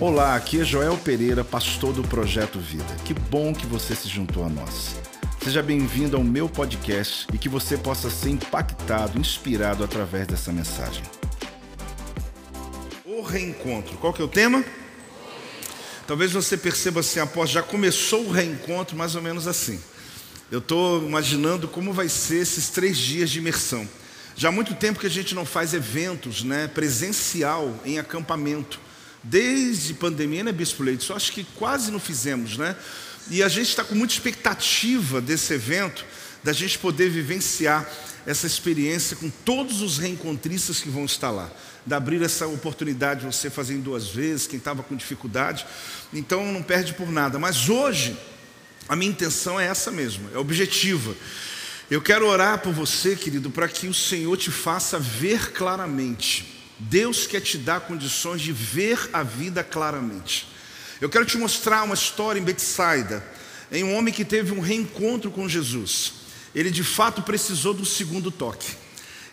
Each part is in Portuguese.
Olá, aqui é Joel Pereira, pastor do Projeto Vida. Que bom que você se juntou a nós. Seja bem-vindo ao meu podcast e que você possa ser impactado, inspirado através dessa mensagem. O reencontro. Qual que é o tema? Talvez você perceba assim, após já começou o reencontro mais ou menos assim. Eu estou imaginando como vai ser esses três dias de imersão. Já há muito tempo que a gente não faz eventos né, presencial em acampamento. Desde pandemia, né, Bispo Leite? Só acho que quase não fizemos, né? E a gente está com muita expectativa desse evento, da gente poder vivenciar essa experiência com todos os reencontristas que vão estar lá. De abrir essa oportunidade de você fazer em duas vezes, quem estava com dificuldade. Então não perde por nada. Mas hoje, a minha intenção é essa mesmo, é objetiva. Eu quero orar por você, querido, para que o Senhor te faça ver claramente. Deus quer te dar condições de ver a vida claramente. Eu quero te mostrar uma história em Betsaida, em um homem que teve um reencontro com Jesus. Ele de fato precisou do segundo toque.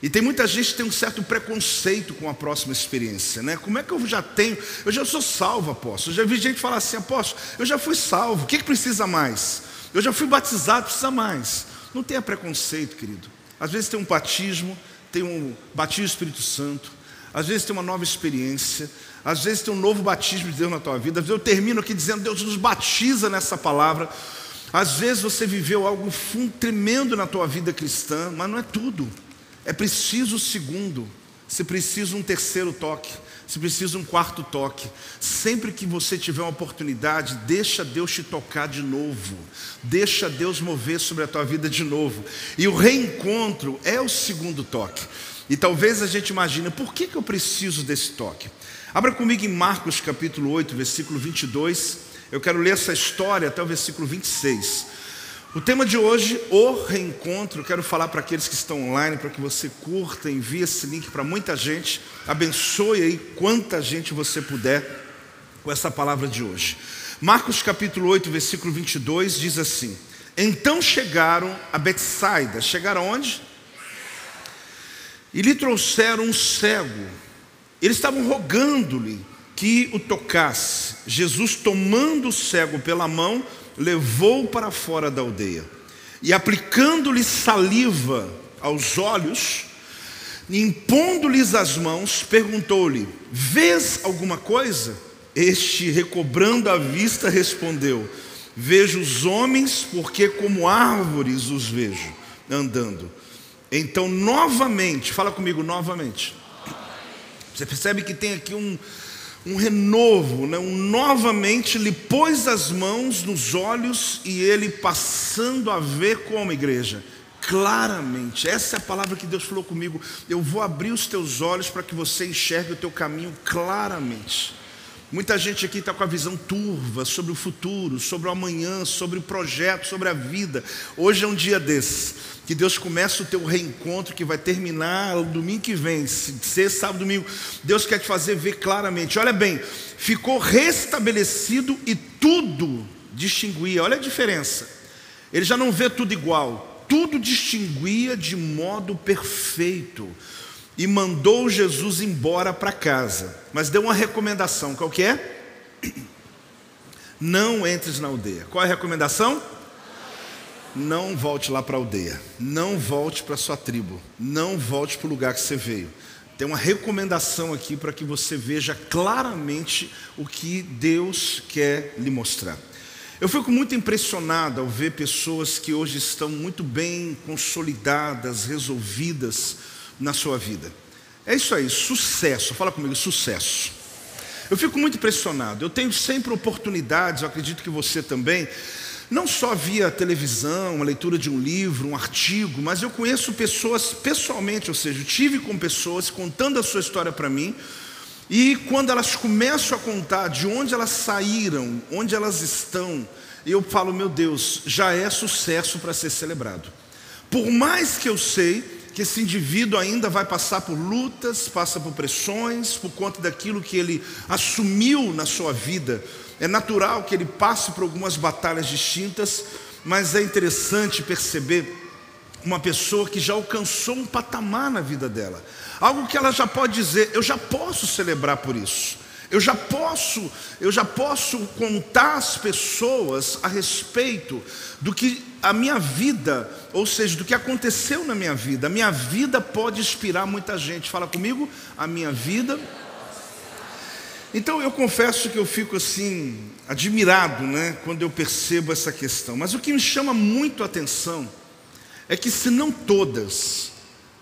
E tem muita gente que tem um certo preconceito com a próxima experiência, né? Como é que eu já tenho? Eu já sou salvo, apóstolo. Eu já vi gente falar assim, apóstolo, eu já fui salvo, o que, que precisa mais? Eu já fui batizado, precisa mais. Não tenha preconceito, querido. Às vezes tem um batismo, tem um batismo do Espírito Santo, às vezes tem uma nova experiência, às vezes tem um novo batismo de Deus na tua vida. Às vezes eu termino aqui dizendo, Deus nos batiza nessa palavra. Às vezes você viveu algo tremendo na tua vida cristã, mas não é tudo. É preciso o segundo, se precisa um terceiro toque, se precisa um quarto toque. Sempre que você tiver uma oportunidade, deixa Deus te tocar de novo. Deixa Deus mover sobre a tua vida de novo. E o reencontro é o segundo toque. E talvez a gente imagine, por que, que eu preciso desse toque? Abra comigo em Marcos capítulo 8, versículo 22. Eu quero ler essa história até o versículo 26. O tema de hoje, o reencontro, quero falar para aqueles que estão online, para que você curta, envie esse link para muita gente, abençoe aí quanta gente você puder com essa palavra de hoje. Marcos capítulo 8, versículo 22 diz assim: Então chegaram a Betsaida, chegaram onde? E lhe trouxeram um cego. Eles estavam rogando-lhe que o tocasse. Jesus, tomando o cego pela mão, levou para fora da aldeia e, aplicando-lhe saliva aos olhos, impondo-lhes as mãos, perguntou-lhe: Vês alguma coisa? Este, recobrando a vista, respondeu: Vejo os homens, porque como árvores os vejo andando. Então, novamente, fala comigo novamente. Você percebe que tem aqui um, um renovo, né? um novamente lhe pôs as mãos nos olhos e ele passando a ver como igreja. Claramente, essa é a palavra que Deus falou comigo. Eu vou abrir os teus olhos para que você enxergue o teu caminho claramente. Muita gente aqui está com a visão turva sobre o futuro, sobre o amanhã, sobre o projeto, sobre a vida. Hoje é um dia desse, que Deus começa o teu reencontro, que vai terminar domingo que vem, ser sábado, domingo. Deus quer te fazer ver claramente. Olha bem, ficou restabelecido e tudo distinguia. Olha a diferença. Ele já não vê tudo igual, tudo distinguia de modo perfeito e mandou Jesus embora para casa, mas deu uma recomendação, qual que é? Não entres na aldeia. Qual é a recomendação? Não volte lá para a aldeia, não volte para a sua tribo, não volte para o lugar que você veio. Tem uma recomendação aqui para que você veja claramente o que Deus quer lhe mostrar. Eu fico muito impressionado ao ver pessoas que hoje estão muito bem consolidadas, resolvidas, na sua vida. É isso aí, sucesso. Fala comigo, sucesso. Eu fico muito impressionado. Eu tenho sempre oportunidades, eu acredito que você também, não só via televisão, a leitura de um livro, um artigo, mas eu conheço pessoas pessoalmente, ou seja, tive com pessoas contando a sua história para mim, e quando elas começam a contar de onde elas saíram, onde elas estão, eu falo, meu Deus, já é sucesso para ser celebrado. Por mais que eu sei que esse indivíduo ainda vai passar por lutas, passa por pressões, por conta daquilo que ele assumiu na sua vida. É natural que ele passe por algumas batalhas distintas, mas é interessante perceber uma pessoa que já alcançou um patamar na vida dela, algo que ela já pode dizer: eu já posso celebrar por isso. Eu já posso, eu já posso contar às pessoas a respeito do que a minha vida, ou seja, do que aconteceu na minha vida. A minha vida pode inspirar muita gente. Fala comigo, a minha vida. Então eu confesso que eu fico assim admirado, né, quando eu percebo essa questão. Mas o que me chama muito a atenção é que se não todas,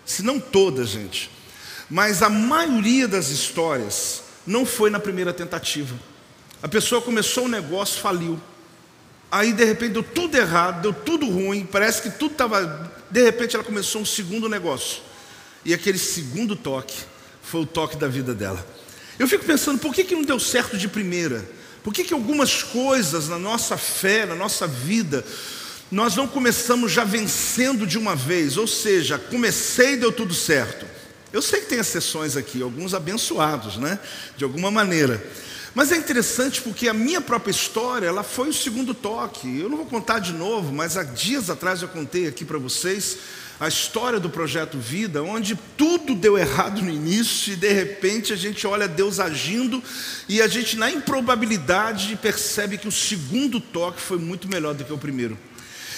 se não todas, gente, mas a maioria das histórias não foi na primeira tentativa. A pessoa começou o negócio, faliu. Aí de repente deu tudo errado, deu tudo ruim, parece que tudo estava. De repente ela começou um segundo negócio. E aquele segundo toque foi o toque da vida dela. Eu fico pensando, por que, que não deu certo de primeira? Por que, que algumas coisas na nossa fé, na nossa vida, nós não começamos já vencendo de uma vez? Ou seja, comecei e deu tudo certo. Eu sei que tem exceções aqui, alguns abençoados, né? De alguma maneira. Mas é interessante porque a minha própria história, ela foi o segundo toque. Eu não vou contar de novo, mas há dias atrás eu contei aqui para vocês a história do projeto Vida, onde tudo deu errado no início e de repente a gente olha Deus agindo e a gente na improbabilidade percebe que o segundo toque foi muito melhor do que o primeiro.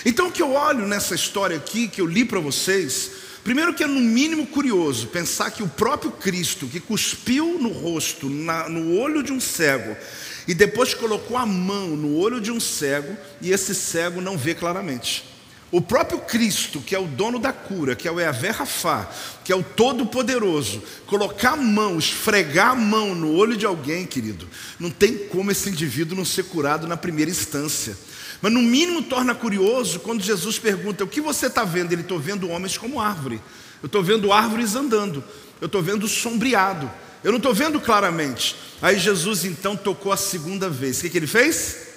Então o que eu olho nessa história aqui que eu li para vocês, Primeiro que é no mínimo curioso pensar que o próprio Cristo, que cuspiu no rosto, na, no olho de um cego, e depois colocou a mão no olho de um cego, e esse cego não vê claramente. O próprio Cristo, que é o dono da cura, que é o Eavé Rafá, que é o Todo-Poderoso, colocar a mão, esfregar a mão no olho de alguém, querido, não tem como esse indivíduo não ser curado na primeira instância. Mas no mínimo torna curioso quando Jesus pergunta: O que você está vendo? Ele estou vendo homens como árvore. Eu estou vendo árvores andando. Eu estou vendo sombreado. Eu não estou vendo claramente. Aí Jesus então tocou a segunda vez. O que, que ele fez?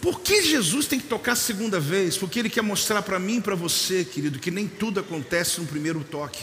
Por que Jesus tem que tocar a segunda vez? Porque Ele quer mostrar para mim e para você, querido, que nem tudo acontece no primeiro toque,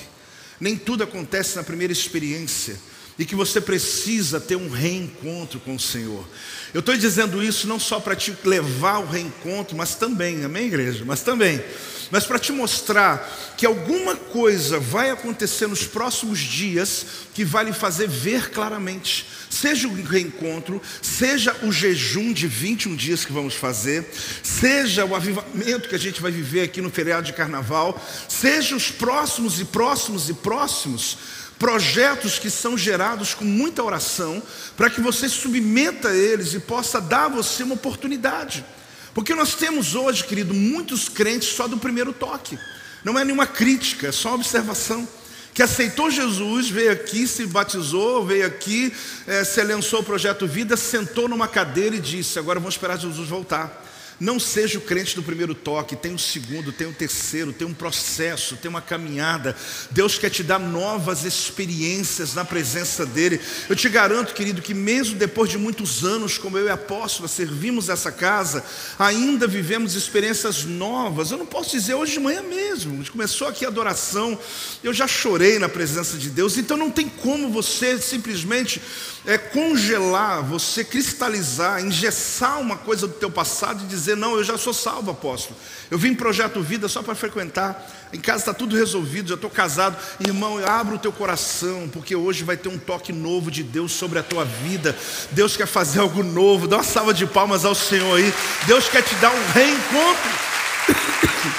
nem tudo acontece na primeira experiência e que você precisa ter um reencontro com o Senhor. Eu estou dizendo isso não só para te levar ao reencontro, mas também, amém, igreja? Mas também, mas para te mostrar que alguma coisa vai acontecer nos próximos dias que vai lhe fazer ver claramente. Seja o reencontro, seja o jejum de 21 dias que vamos fazer, seja o avivamento que a gente vai viver aqui no feriado de carnaval, seja os próximos e próximos e próximos projetos que são gerados com muita oração, para que você submeta eles e possa dar a você uma oportunidade. Porque nós temos hoje, querido, muitos crentes só do primeiro toque. Não é nenhuma crítica, é só observação. Que aceitou Jesus, veio aqui, se batizou, veio aqui, é, se alençou o projeto Vida, sentou numa cadeira e disse: Agora vamos esperar Jesus voltar. Não seja o crente do primeiro toque, tem um segundo, tem um terceiro, tem um processo, tem uma caminhada. Deus quer te dar novas experiências na presença dEle. Eu te garanto, querido, que mesmo depois de muitos anos, como eu e a apóstola, servimos essa casa, ainda vivemos experiências novas. Eu não posso dizer hoje de manhã mesmo, a gente começou aqui a adoração, eu já chorei na presença de Deus, então não tem como você simplesmente é, congelar, você cristalizar, engessar uma coisa do teu passado e dizer, não, eu já sou salvo, apóstolo. Eu vim Projeto Vida só para frequentar. Em casa está tudo resolvido, já estou casado. Irmão, abra o teu coração, porque hoje vai ter um toque novo de Deus sobre a tua vida. Deus quer fazer algo novo. Dá uma salva de palmas ao Senhor aí. Deus quer te dar um reencontro.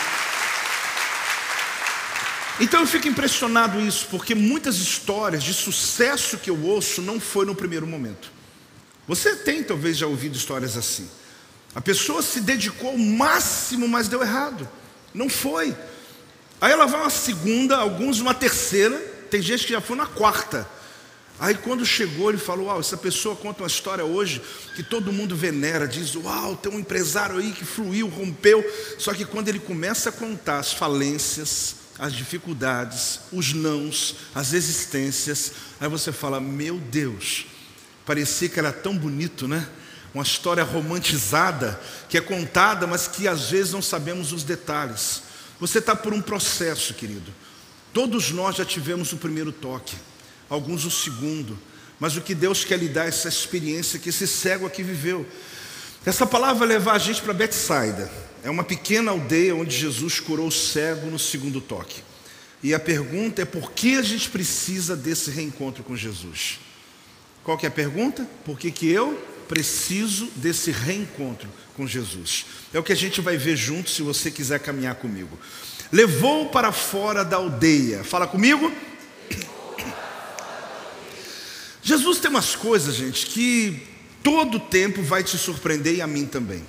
Então eu fico impressionado isso, porque muitas histórias de sucesso que eu ouço não foi no primeiro momento. Você tem talvez já ouvido histórias assim. A pessoa se dedicou ao máximo, mas deu errado. Não foi. Aí ela vai uma segunda, alguns uma terceira, tem gente que já foi na quarta. Aí quando chegou, ele falou: Uau, essa pessoa conta uma história hoje que todo mundo venera, diz: Uau, tem um empresário aí que fluiu, rompeu. Só que quando ele começa a contar as falências, as dificuldades, os nãos, as existências, aí você fala: Meu Deus, parecia que era tão bonito, né? Uma história romantizada, que é contada, mas que às vezes não sabemos os detalhes. Você está por um processo, querido. Todos nós já tivemos o primeiro toque, alguns o segundo, mas o que Deus quer lhe dar é essa experiência que esse cego aqui viveu. Essa palavra vai levar a gente para Betsaida. É uma pequena aldeia onde Jesus curou o cego no segundo toque. E a pergunta é por que a gente precisa desse reencontro com Jesus? Qual que é a pergunta? Por que, que eu preciso desse reencontro com Jesus? É o que a gente vai ver junto se você quiser caminhar comigo. Levou para fora da aldeia. Fala comigo. Jesus tem umas coisas, gente, que todo tempo vai te surpreender e a mim também.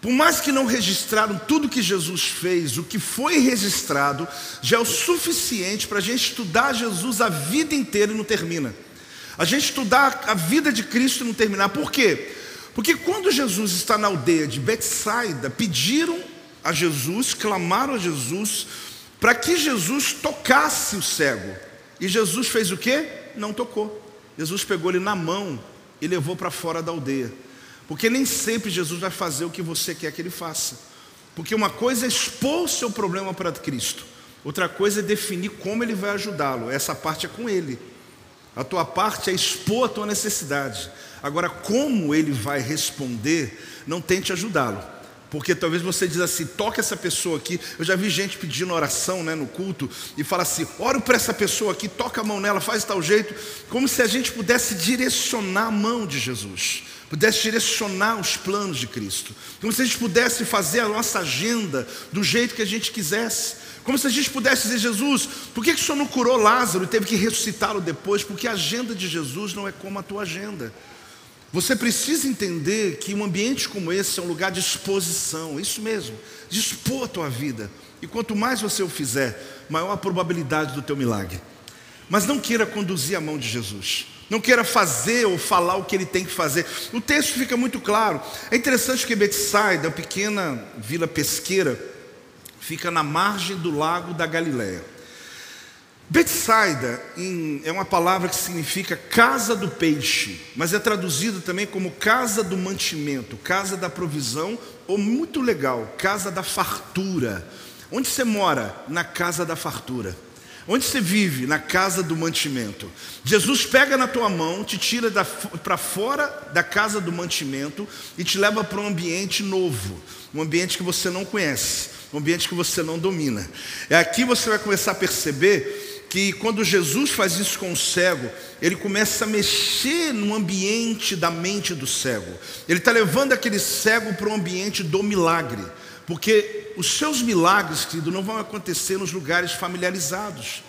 Por mais que não registraram tudo que Jesus fez, o que foi registrado já é o suficiente para a gente estudar Jesus a vida inteira e não termina. A gente estudar a vida de Cristo e não terminar. Por quê? Porque quando Jesus está na aldeia de Betsaida, pediram a Jesus, clamaram a Jesus para que Jesus tocasse o cego. E Jesus fez o quê? Não tocou. Jesus pegou ele na mão e levou para fora da aldeia. Porque nem sempre Jesus vai fazer o que você quer que ele faça. Porque uma coisa é expor o seu problema para Cristo, outra coisa é definir como ele vai ajudá-lo. Essa parte é com ele. A tua parte é expor a tua necessidade. Agora, como ele vai responder, não tente ajudá-lo. Porque talvez você diz assim, toca essa pessoa aqui. Eu já vi gente pedindo oração né, no culto e fala assim: ora para essa pessoa aqui, toca a mão nela, faz tal jeito, como se a gente pudesse direcionar a mão de Jesus pudesse direcionar os planos de Cristo, como se a gente pudesse fazer a nossa agenda do jeito que a gente quisesse, como se a gente pudesse dizer, Jesus, por que, que o Senhor não curou Lázaro e teve que ressuscitá-lo depois? Porque a agenda de Jesus não é como a tua agenda. Você precisa entender que um ambiente como esse é um lugar de exposição, isso mesmo, de expor a tua vida. E quanto mais você o fizer, maior a probabilidade do teu milagre. Mas não queira conduzir a mão de Jesus não queira fazer ou falar o que ele tem que fazer. O texto fica muito claro. É interessante que Betsaida, a pequena vila pesqueira, fica na margem do lago da Galileia. Betsaida é uma palavra que significa casa do peixe, mas é traduzida também como casa do mantimento, casa da provisão, ou muito legal, casa da fartura. Onde você mora? Na casa da fartura. Onde você vive? Na casa do mantimento. Jesus pega na tua mão, te tira para fora da casa do mantimento e te leva para um ambiente novo, um ambiente que você não conhece, um ambiente que você não domina. É aqui você vai começar a perceber que quando Jesus faz isso com o cego, ele começa a mexer no ambiente da mente do cego. Ele está levando aquele cego para o ambiente do milagre. Porque os seus milagres, querido, não vão acontecer nos lugares familiarizados.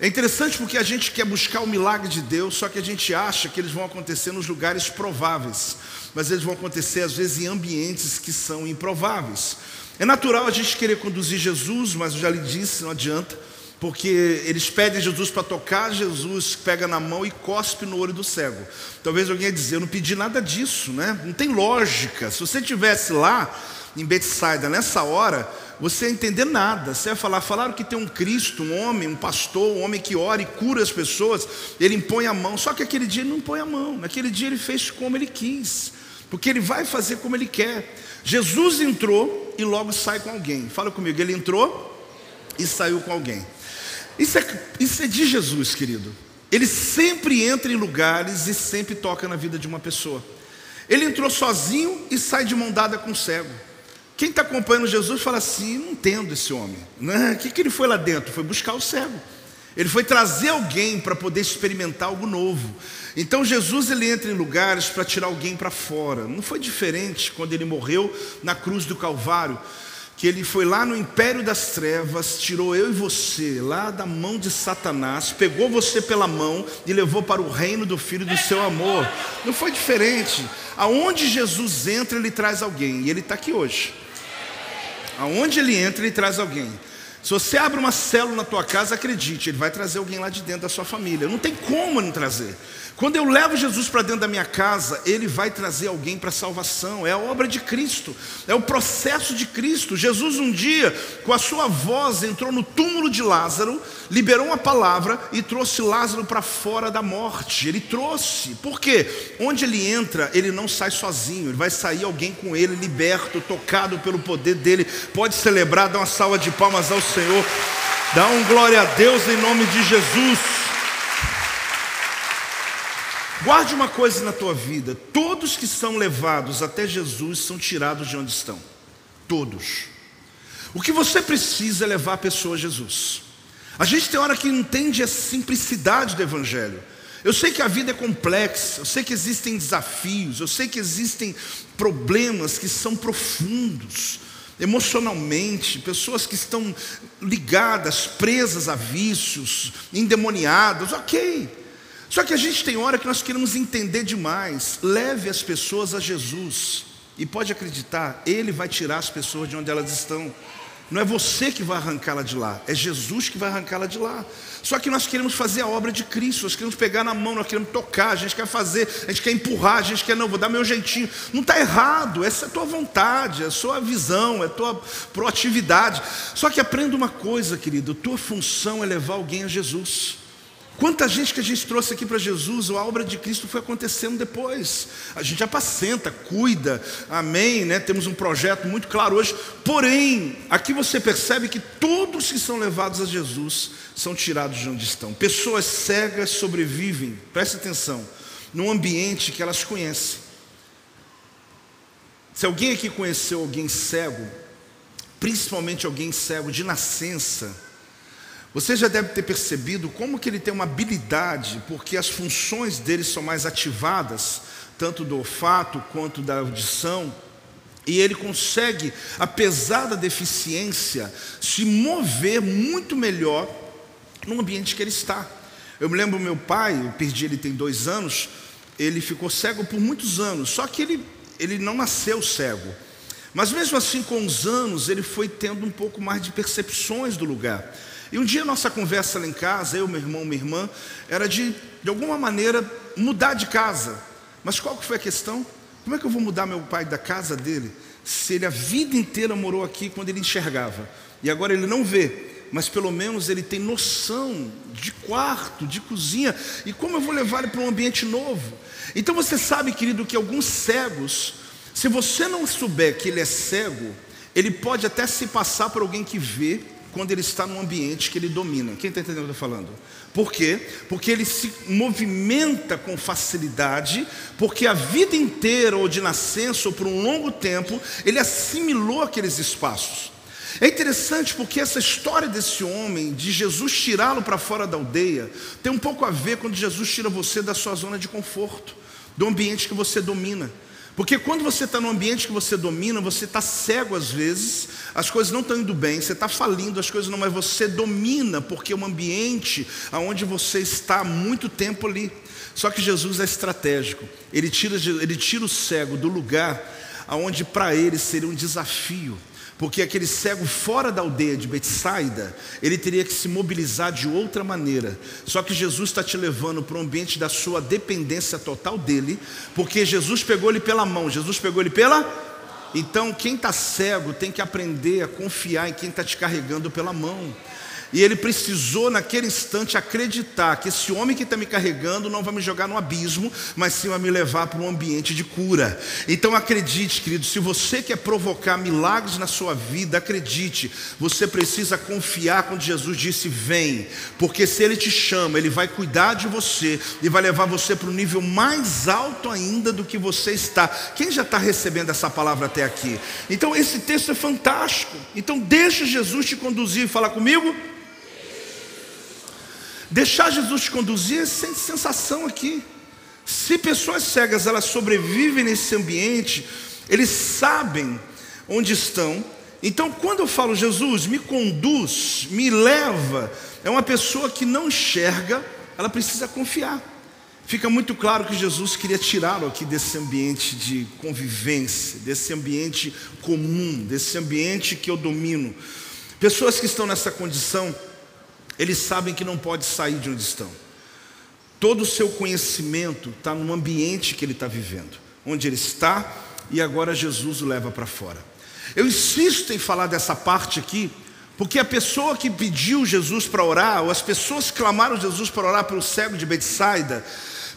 É interessante porque a gente quer buscar o milagre de Deus, só que a gente acha que eles vão acontecer nos lugares prováveis, mas eles vão acontecer às vezes em ambientes que são improváveis. É natural a gente querer conduzir Jesus, mas eu já lhe disse, não adianta, porque eles pedem Jesus para tocar, Jesus pega na mão e cospe no olho do cego. Talvez alguém ia dizer, eu não pedi nada disso, né? Não tem lógica. Se você tivesse lá, em Betsaida, nessa hora, você ia entender nada. Você ia falar, falaram que tem um Cristo, um homem, um pastor, um homem que ora e cura as pessoas, ele impõe a mão. Só que aquele dia ele não põe a mão, naquele dia ele fez como ele quis, porque ele vai fazer como ele quer. Jesus entrou e logo sai com alguém. Fala comigo, ele entrou e saiu com alguém. Isso é, isso é de Jesus, querido. Ele sempre entra em lugares e sempre toca na vida de uma pessoa. Ele entrou sozinho e sai de mão dada com o cego. Quem está acompanhando Jesus fala assim: não entendo esse homem. Né? O que, que ele foi lá dentro? Foi buscar o cego. Ele foi trazer alguém para poder experimentar algo novo. Então Jesus ele entra em lugares para tirar alguém para fora. Não foi diferente quando ele morreu na cruz do Calvário, que ele foi lá no império das trevas, tirou eu e você lá da mão de Satanás, pegou você pela mão e levou para o reino do filho do seu amor. Não foi diferente. Aonde Jesus entra, ele traz alguém, e ele está aqui hoje. Aonde ele entra, ele traz alguém. Se você abre uma célula na tua casa, acredite, ele vai trazer alguém lá de dentro da sua família. Não tem como não trazer. Quando eu levo Jesus para dentro da minha casa, ele vai trazer alguém para a salvação. É a obra de Cristo, é o processo de Cristo. Jesus, um dia, com a sua voz, entrou no túmulo de Lázaro, liberou uma palavra e trouxe Lázaro para fora da morte. Ele trouxe, por quê? Onde ele entra, ele não sai sozinho, ele vai sair alguém com ele, liberto, tocado pelo poder dele. Pode celebrar, dar uma salva de palmas ao dá um glória a Deus em nome de Jesus. Guarde uma coisa na tua vida: todos que são levados até Jesus são tirados de onde estão. Todos. O que você precisa é levar a pessoa a Jesus. A gente tem hora que entende a simplicidade do Evangelho. Eu sei que a vida é complexa, eu sei que existem desafios, eu sei que existem problemas que são profundos, emocionalmente, pessoas que estão ligadas, presas a vícios, endemoniadas, ok. Só que a gente tem hora que nós queremos entender demais. Leve as pessoas a Jesus. E pode acreditar, Ele vai tirar as pessoas de onde elas estão. Não é você que vai arrancá-la de lá, é Jesus que vai arrancá-la de lá. Só que nós queremos fazer a obra de Cristo, nós queremos pegar na mão, nós queremos tocar, a gente quer fazer, a gente quer empurrar, a gente quer, não, vou dar meu jeitinho. Não está errado, essa é a tua vontade, é a sua visão, é a tua proatividade. Só que aprenda uma coisa, querido, tua função é levar alguém a Jesus. Quanta gente que a gente trouxe aqui para Jesus, a obra de Cristo foi acontecendo depois. A gente apacenta, cuida, amém, né? Temos um projeto muito claro hoje. Porém, aqui você percebe que todos que são levados a Jesus são tirados de onde estão. Pessoas cegas sobrevivem, preste atenção, num ambiente que elas conhecem. Se alguém aqui conheceu alguém cego, principalmente alguém cego de nascença, você já deve ter percebido como que ele tem uma habilidade, porque as funções dele são mais ativadas, tanto do olfato quanto da audição, e ele consegue, apesar da deficiência, se mover muito melhor no ambiente que ele está. Eu me lembro meu pai, eu perdi ele tem dois anos, ele ficou cego por muitos anos, só que ele, ele não nasceu cego. Mas mesmo assim, com os anos, ele foi tendo um pouco mais de percepções do lugar. E um dia nossa conversa lá em casa, eu, meu irmão, minha irmã, era de, de alguma maneira, mudar de casa. Mas qual que foi a questão? Como é que eu vou mudar meu pai da casa dele, se ele a vida inteira morou aqui quando ele enxergava? E agora ele não vê, mas pelo menos ele tem noção de quarto, de cozinha, e como eu vou levar ele para um ambiente novo? Então você sabe, querido, que alguns cegos, se você não souber que ele é cego, ele pode até se passar por alguém que vê, quando ele está num ambiente que ele domina. Quem está entendendo o que eu estou falando? Por quê? Porque ele se movimenta com facilidade, porque a vida inteira, ou de nascença, ou por um longo tempo, ele assimilou aqueles espaços. É interessante porque essa história desse homem, de Jesus tirá-lo para fora da aldeia, tem um pouco a ver quando Jesus tira você da sua zona de conforto, do ambiente que você domina. Porque quando você está no ambiente que você domina, você está cego às vezes, as coisas não estão indo bem, você está falindo, as coisas não, mas você domina, porque é um ambiente onde você está há muito tempo ali. Só que Jesus é estratégico, ele tira, ele tira o cego do lugar onde para ele seria um desafio. Porque aquele cego fora da aldeia de Betsaida, ele teria que se mobilizar de outra maneira. Só que Jesus está te levando para um ambiente da sua dependência total dele, porque Jesus pegou ele pela mão, Jesus pegou ele pela. Então, quem está cego tem que aprender a confiar em quem está te carregando pela mão. E ele precisou, naquele instante, acreditar que esse homem que está me carregando não vai me jogar no abismo, mas sim vai me levar para um ambiente de cura. Então acredite, querido, se você quer provocar milagres na sua vida, acredite, você precisa confiar quando Jesus disse: Vem, porque se Ele te chama, Ele vai cuidar de você e vai levar você para um nível mais alto ainda do que você está. Quem já está recebendo essa palavra até aqui? Então esse texto é fantástico. Então deixa Jesus te conduzir e falar comigo. Deixar Jesus te conduzir é sem sensação aqui. Se pessoas cegas elas sobrevivem nesse ambiente, eles sabem onde estão. Então, quando eu falo Jesus, me conduz, me leva, é uma pessoa que não enxerga, ela precisa confiar. Fica muito claro que Jesus queria tirá-lo aqui desse ambiente de convivência, desse ambiente comum, desse ambiente que eu domino. Pessoas que estão nessa condição, eles sabem que não pode sair de onde estão. Todo o seu conhecimento está no ambiente que ele está vivendo, onde ele está, e agora Jesus o leva para fora. Eu insisto em falar dessa parte aqui, porque a pessoa que pediu Jesus para orar, ou as pessoas que clamaram Jesus para orar pelo cego de Betsaida,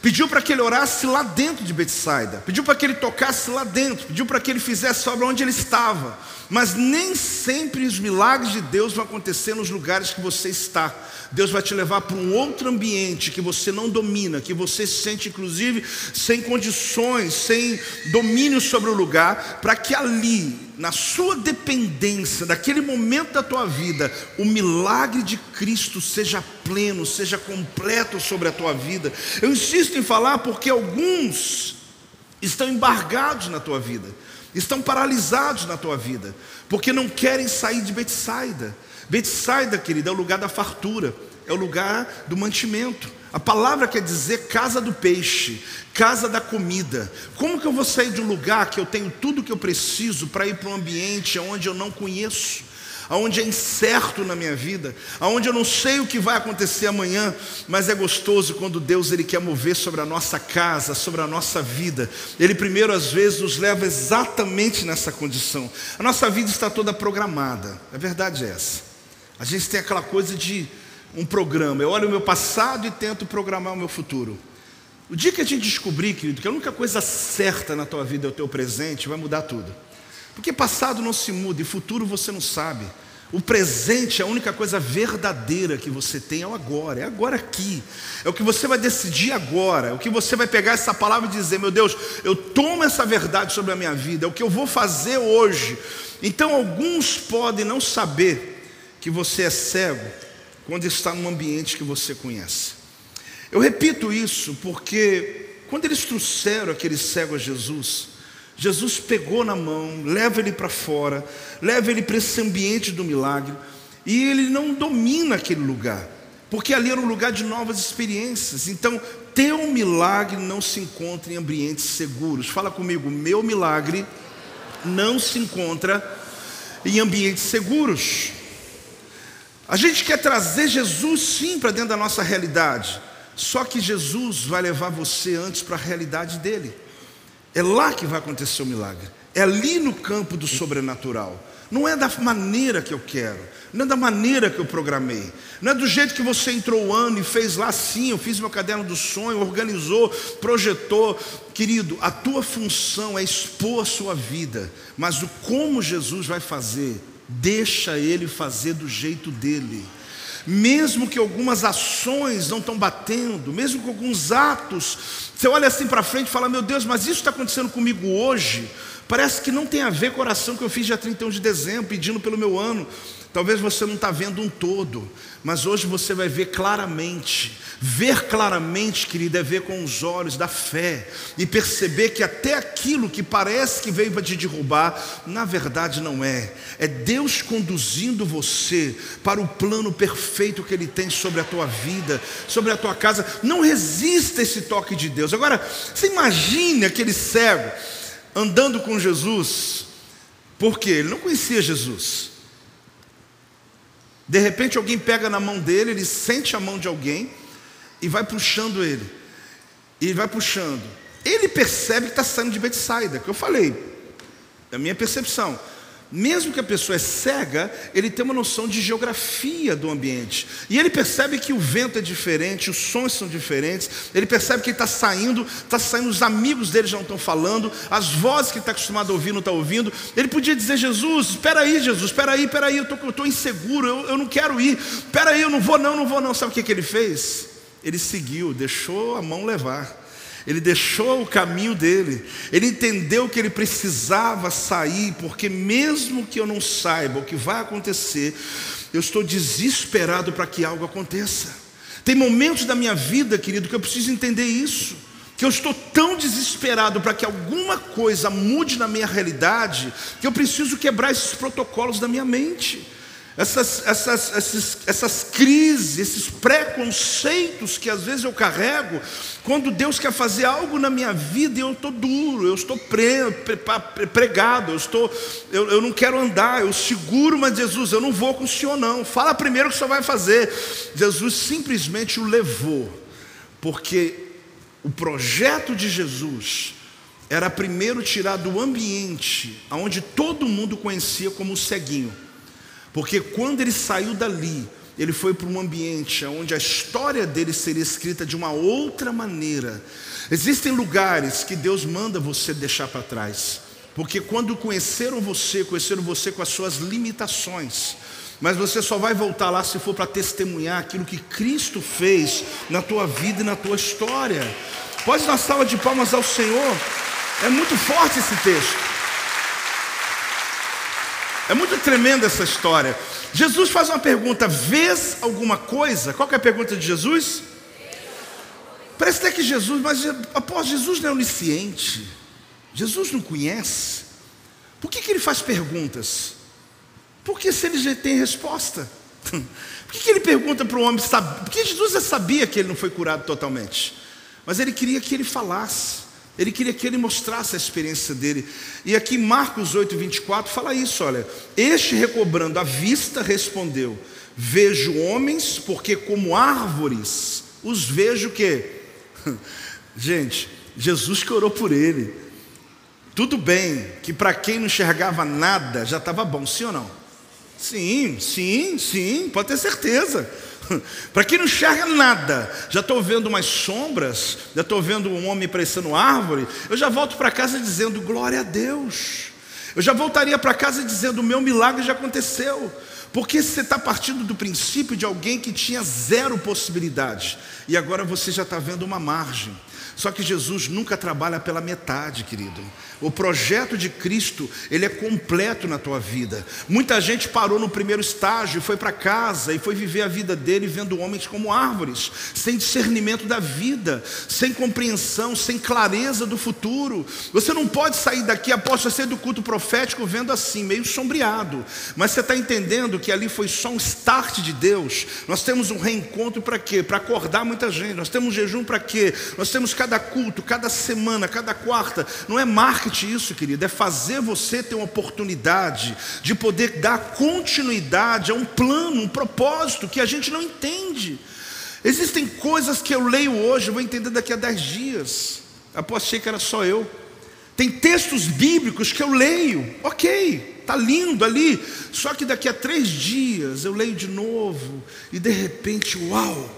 Pediu para que ele orasse lá dentro de Betsaida, pediu para que ele tocasse lá dentro, pediu para que ele fizesse obra onde ele estava. Mas nem sempre os milagres de Deus vão acontecer nos lugares que você está. Deus vai te levar para um outro ambiente que você não domina, que você se sente inclusive sem condições, sem domínio sobre o lugar, para que ali na sua dependência, daquele momento da tua vida, o milagre de Cristo seja pleno, seja completo sobre a tua vida. Eu insisto em falar porque alguns estão embargados na tua vida, estão paralisados na tua vida, porque não querem sair de Betsaida. Betsaida, querida, é o lugar da fartura, é o lugar do mantimento. A palavra quer dizer casa do peixe, casa da comida. Como que eu vou sair de um lugar que eu tenho tudo que eu preciso para ir para um ambiente onde eu não conheço, onde é incerto na minha vida, onde eu não sei o que vai acontecer amanhã, mas é gostoso quando Deus ele quer mover sobre a nossa casa, sobre a nossa vida. Ele primeiro às vezes nos leva exatamente nessa condição. A nossa vida está toda programada. A verdade é essa. A gente tem aquela coisa de um programa. Eu olho o meu passado e tento programar o meu futuro. O dia que a gente descobrir, querido, que a única coisa certa na tua vida é o teu presente, vai mudar tudo. Porque passado não se muda e futuro você não sabe. O presente é a única coisa verdadeira que você tem é o agora, é agora aqui. É o que você vai decidir agora, é o que você vai pegar essa palavra e dizer: meu Deus, eu tomo essa verdade sobre a minha vida, é o que eu vou fazer hoje. Então, alguns podem não saber que você é cego quando está num ambiente que você conhece. Eu repito isso porque quando eles trouxeram aquele cego a Jesus, Jesus pegou na mão, leva ele para fora, leva ele para esse ambiente do milagre, e ele não domina aquele lugar, porque ali era um lugar de novas experiências. Então, teu milagre não se encontra em ambientes seguros. Fala comigo, meu milagre não se encontra em ambientes seguros. A gente quer trazer Jesus sim para dentro da nossa realidade, só que Jesus vai levar você antes para a realidade dele. É lá que vai acontecer o milagre, é ali no campo do sobrenatural. Não é da maneira que eu quero, não é da maneira que eu programei, não é do jeito que você entrou o ano e fez lá sim, eu fiz meu caderno do sonho, organizou, projetou. Querido, a tua função é expor a sua vida, mas o como Jesus vai fazer Deixa ele fazer do jeito dele. Mesmo que algumas ações não estão batendo, mesmo que alguns atos, você olha assim para frente e fala: Meu Deus, mas isso está acontecendo comigo hoje. Parece que não tem a ver com a oração que eu fiz dia 31 de dezembro, pedindo pelo meu ano. Talvez você não está vendo um todo, mas hoje você vai ver claramente. Ver claramente, querida, é ver com os olhos da fé e perceber que até aquilo que parece que veio para te derrubar, na verdade não é. É Deus conduzindo você para o plano perfeito que Ele tem sobre a tua vida, sobre a tua casa. Não resista esse toque de Deus. Agora, você imagine aquele cego andando com Jesus, porque ele não conhecia Jesus. De repente alguém pega na mão dele, ele sente a mão de alguém e vai puxando ele. E vai puxando. Ele percebe que está saindo de Betsaida, que eu falei, é a minha percepção. Mesmo que a pessoa é cega, ele tem uma noção de geografia do ambiente. E ele percebe que o vento é diferente, os sons são diferentes. Ele percebe que ele está saindo, está saindo, os amigos dele já não estão falando, as vozes que ele está acostumado a ouvir não estão ouvindo. Ele podia dizer: Jesus, espera aí, Jesus, espera aí, espera aí, eu estou inseguro, eu, eu não quero ir, espera aí, eu não vou, não, não vou, não. Sabe o que, que ele fez? Ele seguiu, deixou a mão levar ele deixou o caminho dele, ele entendeu que ele precisava sair, porque mesmo que eu não saiba o que vai acontecer, eu estou desesperado para que algo aconteça. Tem momentos da minha vida, querido, que eu preciso entender isso, que eu estou tão desesperado para que alguma coisa mude na minha realidade, que eu preciso quebrar esses protocolos da minha mente essas, essas, essas, essas crises, esses preconceitos que às vezes eu carrego, quando Deus quer fazer algo na minha vida e eu estou duro, eu estou pre, pre, pregado, eu, estou, eu, eu não quero andar, eu seguro, mas Jesus, eu não vou com o Senhor não, fala primeiro o que o Senhor vai fazer. Jesus simplesmente o levou, porque o projeto de Jesus era primeiro tirar do ambiente onde todo mundo conhecia como o ceguinho porque quando ele saiu dali, ele foi para um ambiente onde a história dele seria escrita de uma outra maneira. Existem lugares que Deus manda você deixar para trás, porque quando conheceram você, conheceram você com as suas limitações, mas você só vai voltar lá se for para testemunhar aquilo que Cristo fez na tua vida e na tua história. Pode dar salva de palmas ao Senhor, é muito forte esse texto. É muito tremenda essa história. Jesus faz uma pergunta: vês alguma coisa? Qual é a pergunta de Jesus? Parece até que Jesus, mas após Jesus não é onisciente, Jesus não conhece. Por que, que ele faz perguntas? Porque se ele já tem resposta. Por que, que ele pergunta para o homem? Porque Jesus já sabia que ele não foi curado totalmente. Mas ele queria que ele falasse. Ele queria que ele mostrasse a experiência dele. E aqui Marcos 8, 24 fala isso: olha. Este recobrando a vista respondeu: Vejo homens, porque como árvores os vejo que. Gente, Jesus que orou por ele. Tudo bem que para quem não enxergava nada já estava bom, sim ou não? Sim, sim, sim, pode ter certeza. Para quem não enxerga nada, já estou vendo umas sombras, já estou vendo um homem parecendo árvore, eu já volto para casa dizendo glória a Deus. Eu já voltaria para casa dizendo o meu milagre já aconteceu. Porque você está partindo do princípio de alguém que tinha zero possibilidade, e agora você já está vendo uma margem. Só que Jesus nunca trabalha pela metade, querido. O projeto de Cristo, ele é completo na tua vida. Muita gente parou no primeiro estágio, foi para casa e foi viver a vida dele vendo homens como árvores, sem discernimento da vida, sem compreensão, sem clareza do futuro. Você não pode sair daqui após você do culto profético vendo assim, meio sombreado. Mas você está entendendo que ali foi só um start de Deus. Nós temos um reencontro para quê? Para acordar muita gente. Nós temos um jejum para quê? Nós temos cada culto, cada semana, cada quarta. Não é marketing isso, querido, é fazer você ter uma oportunidade de poder dar continuidade a um plano, um propósito que a gente não entende. Existem coisas que eu leio hoje, eu vou entender daqui a dez dias. Após achei que era só eu. Tem textos bíblicos que eu leio, ok, está lindo ali, só que daqui a três dias eu leio de novo e de repente, uau,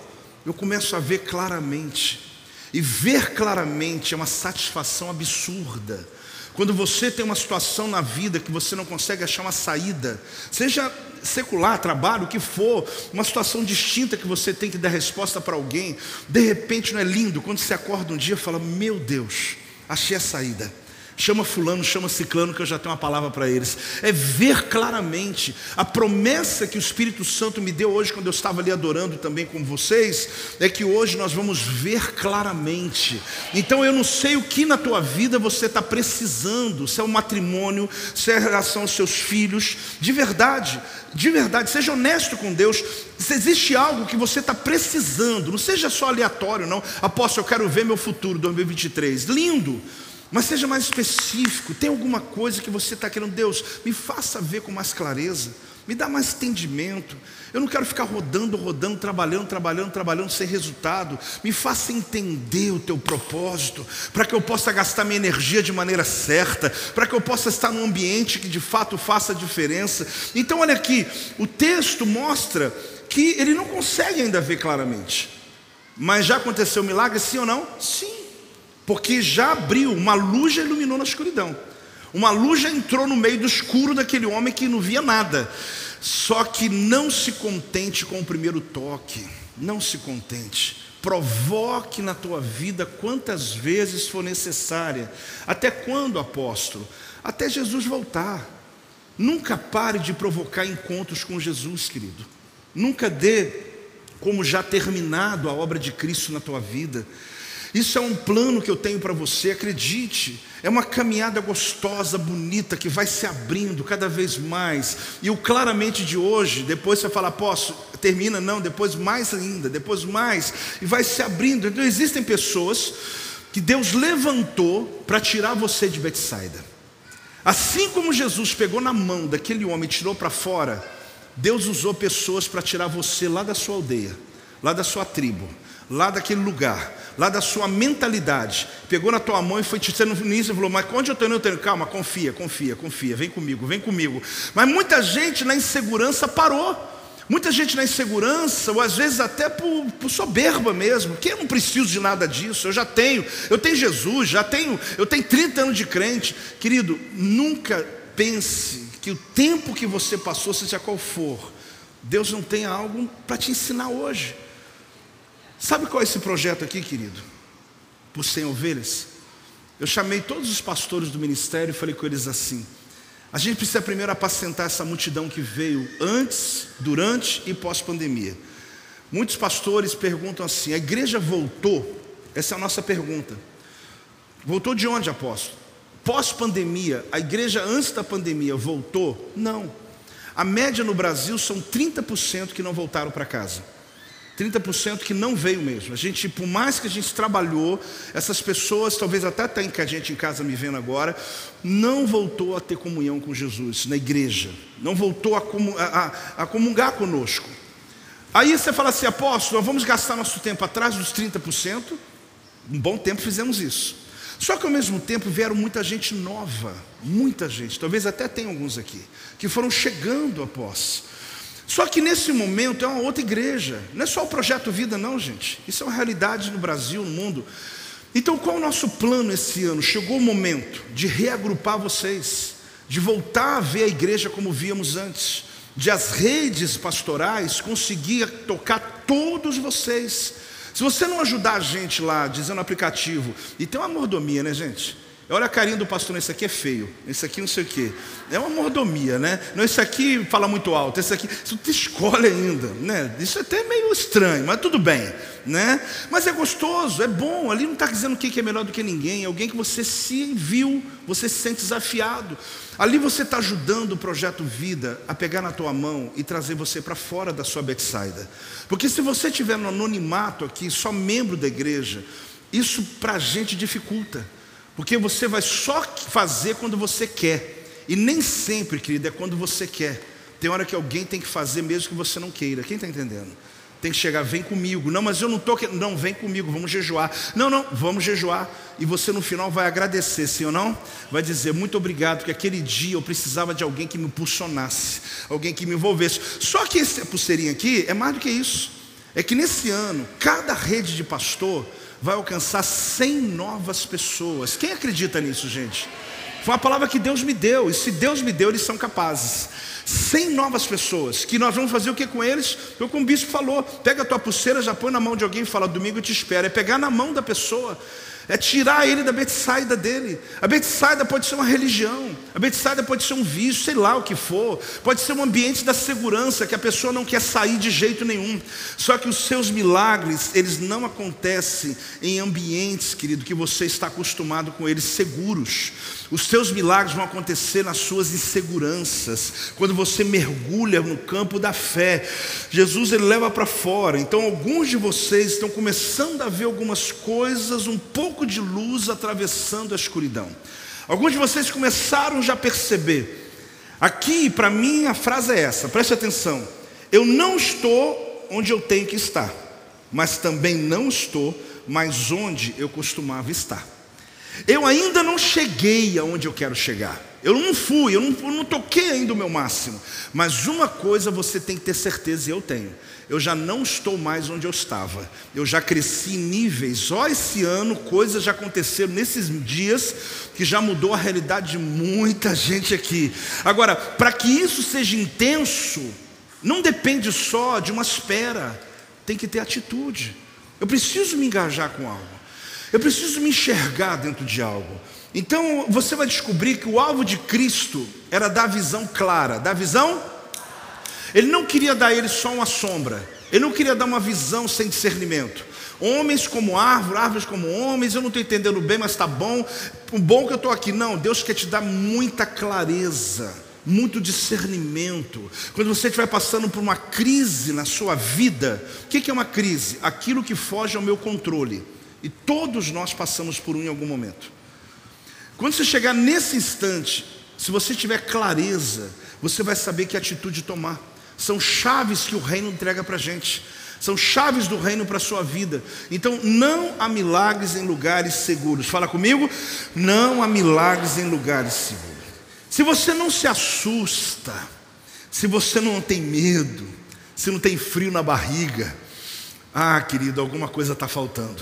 eu começo a ver claramente. E ver claramente é uma satisfação absurda. Quando você tem uma situação na vida que você não consegue achar uma saída, seja secular, trabalho, o que for, uma situação distinta que você tem que dar resposta para alguém, de repente não é lindo quando você acorda um dia e fala: Meu Deus, achei a saída chama fulano, chama ciclano, que eu já tenho uma palavra para eles. É ver claramente a promessa que o Espírito Santo me deu hoje, quando eu estava ali adorando também com vocês, é que hoje nós vamos ver claramente. Então eu não sei o que na tua vida você está precisando, se é o um matrimônio, se é a relação aos seus filhos, de verdade, de verdade, seja honesto com Deus. Se existe algo que você está precisando, não seja só aleatório, não. Apóstolo, eu quero ver meu futuro 2023. Lindo. Mas seja mais específico, tem alguma coisa que você está querendo, Deus, me faça ver com mais clareza, me dá mais entendimento. Eu não quero ficar rodando, rodando, trabalhando, trabalhando, trabalhando sem resultado. Me faça entender o teu propósito, para que eu possa gastar minha energia de maneira certa, para que eu possa estar num ambiente que de fato faça diferença. Então, olha aqui, o texto mostra que ele não consegue ainda ver claramente. Mas já aconteceu o milagre, sim ou não? Sim porque já abriu, uma luz já iluminou na escuridão. Uma luz já entrou no meio do escuro daquele homem que não via nada. Só que não se contente com o primeiro toque, não se contente. Provoque na tua vida quantas vezes for necessária. Até quando, apóstolo? Até Jesus voltar. Nunca pare de provocar encontros com Jesus, querido. Nunca dê como já terminado a obra de Cristo na tua vida. Isso é um plano que eu tenho para você, acredite. É uma caminhada gostosa, bonita, que vai se abrindo cada vez mais. E o claramente de hoje, depois você fala, posso, termina, não, depois mais ainda, depois mais, e vai se abrindo. Então existem pessoas que Deus levantou para tirar você de Betsaida. Assim como Jesus pegou na mão daquele homem e tirou para fora, Deus usou pessoas para tirar você lá da sua aldeia, lá da sua tribo lá daquele lugar, lá da sua mentalidade, pegou na tua mão e foi te dizendo nisso e falou: Mas onde eu estou indo? Eu tenho, calma, confia, confia, confia, vem comigo, vem comigo. Mas muita gente na insegurança parou. Muita gente na insegurança, ou às vezes até por, por, soberba mesmo, que eu não preciso de nada disso, eu já tenho, eu tenho Jesus, já tenho, eu tenho 30 anos de crente. Querido, nunca pense que o tempo que você passou, seja qual for, Deus não tem algo para te ensinar hoje. Sabe qual é esse projeto aqui, querido? Por 100 ovelhas. Eu chamei todos os pastores do ministério e falei com eles assim: A gente precisa primeiro apacentar essa multidão que veio antes, durante e pós-pandemia. Muitos pastores perguntam assim: a igreja voltou? Essa é a nossa pergunta. Voltou de onde, apóstolo? Pós-pandemia, a igreja antes da pandemia voltou? Não. A média no Brasil são 30% que não voltaram para casa. 30% que não veio mesmo. A gente, por mais que a gente trabalhou, essas pessoas, talvez até tem que a gente em casa me vendo agora, não voltou a ter comunhão com Jesus na igreja, não voltou a, a, a comungar conosco. Aí você fala assim, apóstolo, vamos gastar nosso tempo atrás dos 30%, um bom tempo fizemos isso. Só que ao mesmo tempo vieram muita gente nova, muita gente, talvez até tenha alguns aqui, que foram chegando após. Só que nesse momento é uma outra igreja, não é só o projeto Vida, não, gente. Isso é uma realidade no Brasil, no mundo. Então, qual é o nosso plano esse ano? Chegou o momento de reagrupar vocês, de voltar a ver a igreja como víamos antes, de as redes pastorais conseguir tocar todos vocês. Se você não ajudar a gente lá, dizendo aplicativo, e tem uma mordomia, né, gente? Olha a carinha do pastor, esse aqui é feio, esse aqui não sei o quê. É uma mordomia, né? Não, esse aqui fala muito alto, esse aqui, isso te escolhe ainda, né? Isso é até meio estranho, mas tudo bem, né? Mas é gostoso, é bom. Ali não está dizendo quem é melhor do que ninguém, é alguém que você se viu, você se sente desafiado. Ali você está ajudando o projeto Vida a pegar na tua mão e trazer você para fora da sua Betsaida. Porque se você estiver no anonimato aqui, só membro da igreja, isso para a gente dificulta. Porque você vai só fazer quando você quer. E nem sempre, querido, é quando você quer. Tem hora que alguém tem que fazer mesmo que você não queira. Quem está entendendo? Tem que chegar, vem comigo. Não, mas eu não estou querendo. Não, vem comigo, vamos jejuar. Não, não, vamos jejuar. E você no final vai agradecer, sim ou não? Vai dizer, muito obrigado, porque aquele dia eu precisava de alguém que me impulsionasse, alguém que me envolvesse. Só que esse pulseirinho aqui é mais do que isso. É que nesse ano, cada rede de pastor vai alcançar 100 novas pessoas. Quem acredita nisso, gente? Foi uma palavra que Deus me deu, e se Deus me deu, eles são capazes. 100 novas pessoas, que nós vamos fazer o que com eles? Eu, como o bispo falou, pega a tua pulseira, já põe na mão de alguém e fala, domingo eu te espero. É pegar na mão da pessoa, é tirar ele da Betsaida dele. A Betsaida pode ser uma religião, a Betsaida pode ser um vício, sei lá o que for, pode ser um ambiente da segurança que a pessoa não quer sair de jeito nenhum. Só que os seus milagres, eles não acontecem em ambientes, querido, que você está acostumado com eles seguros. Os seus milagres vão acontecer nas suas inseguranças, quando você mergulha no campo da fé. Jesus ele leva para fora. Então alguns de vocês estão começando a ver algumas coisas um pouco de luz atravessando a escuridão. Alguns de vocês começaram já a perceber. Aqui, para mim, a frase é essa, preste atenção. Eu não estou onde eu tenho que estar, mas também não estou mais onde eu costumava estar. Eu ainda não cheguei aonde eu quero chegar. Eu não fui, eu não, eu não toquei ainda o meu máximo. Mas uma coisa você tem que ter certeza, e eu tenho eu já não estou mais onde eu estava. Eu já cresci em níveis. Ó, esse ano coisas já aconteceram nesses dias que já mudou a realidade de muita gente aqui. Agora, para que isso seja intenso, não depende só de uma espera. Tem que ter atitude. Eu preciso me engajar com algo. Eu preciso me enxergar dentro de algo. Então você vai descobrir que o alvo de Cristo era dar visão clara, dar visão ele não queria dar a ele só uma sombra. Ele não queria dar uma visão sem discernimento. Homens como árvore, árvores como homens, eu não estou entendendo bem, mas está bom. O bom que eu estou aqui. Não, Deus quer te dar muita clareza, muito discernimento. Quando você estiver passando por uma crise na sua vida, o que é uma crise? Aquilo que foge ao meu controle. E todos nós passamos por um em algum momento. Quando você chegar nesse instante, se você tiver clareza, você vai saber que atitude tomar. São chaves que o reino entrega para a gente. São chaves do reino para a sua vida. Então, não há milagres em lugares seguros. Fala comigo. Não há milagres em lugares seguros. Se você não se assusta, se você não tem medo, se não tem frio na barriga, ah, querido, alguma coisa está faltando.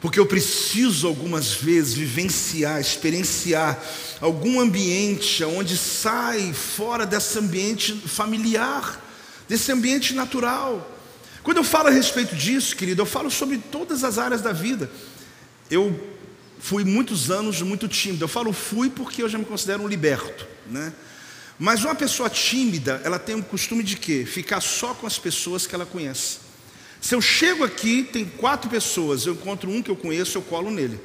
Porque eu preciso algumas vezes vivenciar, experienciar algum ambiente onde sai fora desse ambiente familiar, desse ambiente natural. Quando eu falo a respeito disso, querido, eu falo sobre todas as áreas da vida. Eu fui muitos anos muito tímido. Eu falo fui porque eu já me considero um liberto. né? Mas uma pessoa tímida, ela tem o costume de quê? Ficar só com as pessoas que ela conhece. Se eu chego aqui, tem quatro pessoas, eu encontro um que eu conheço, eu colo nele.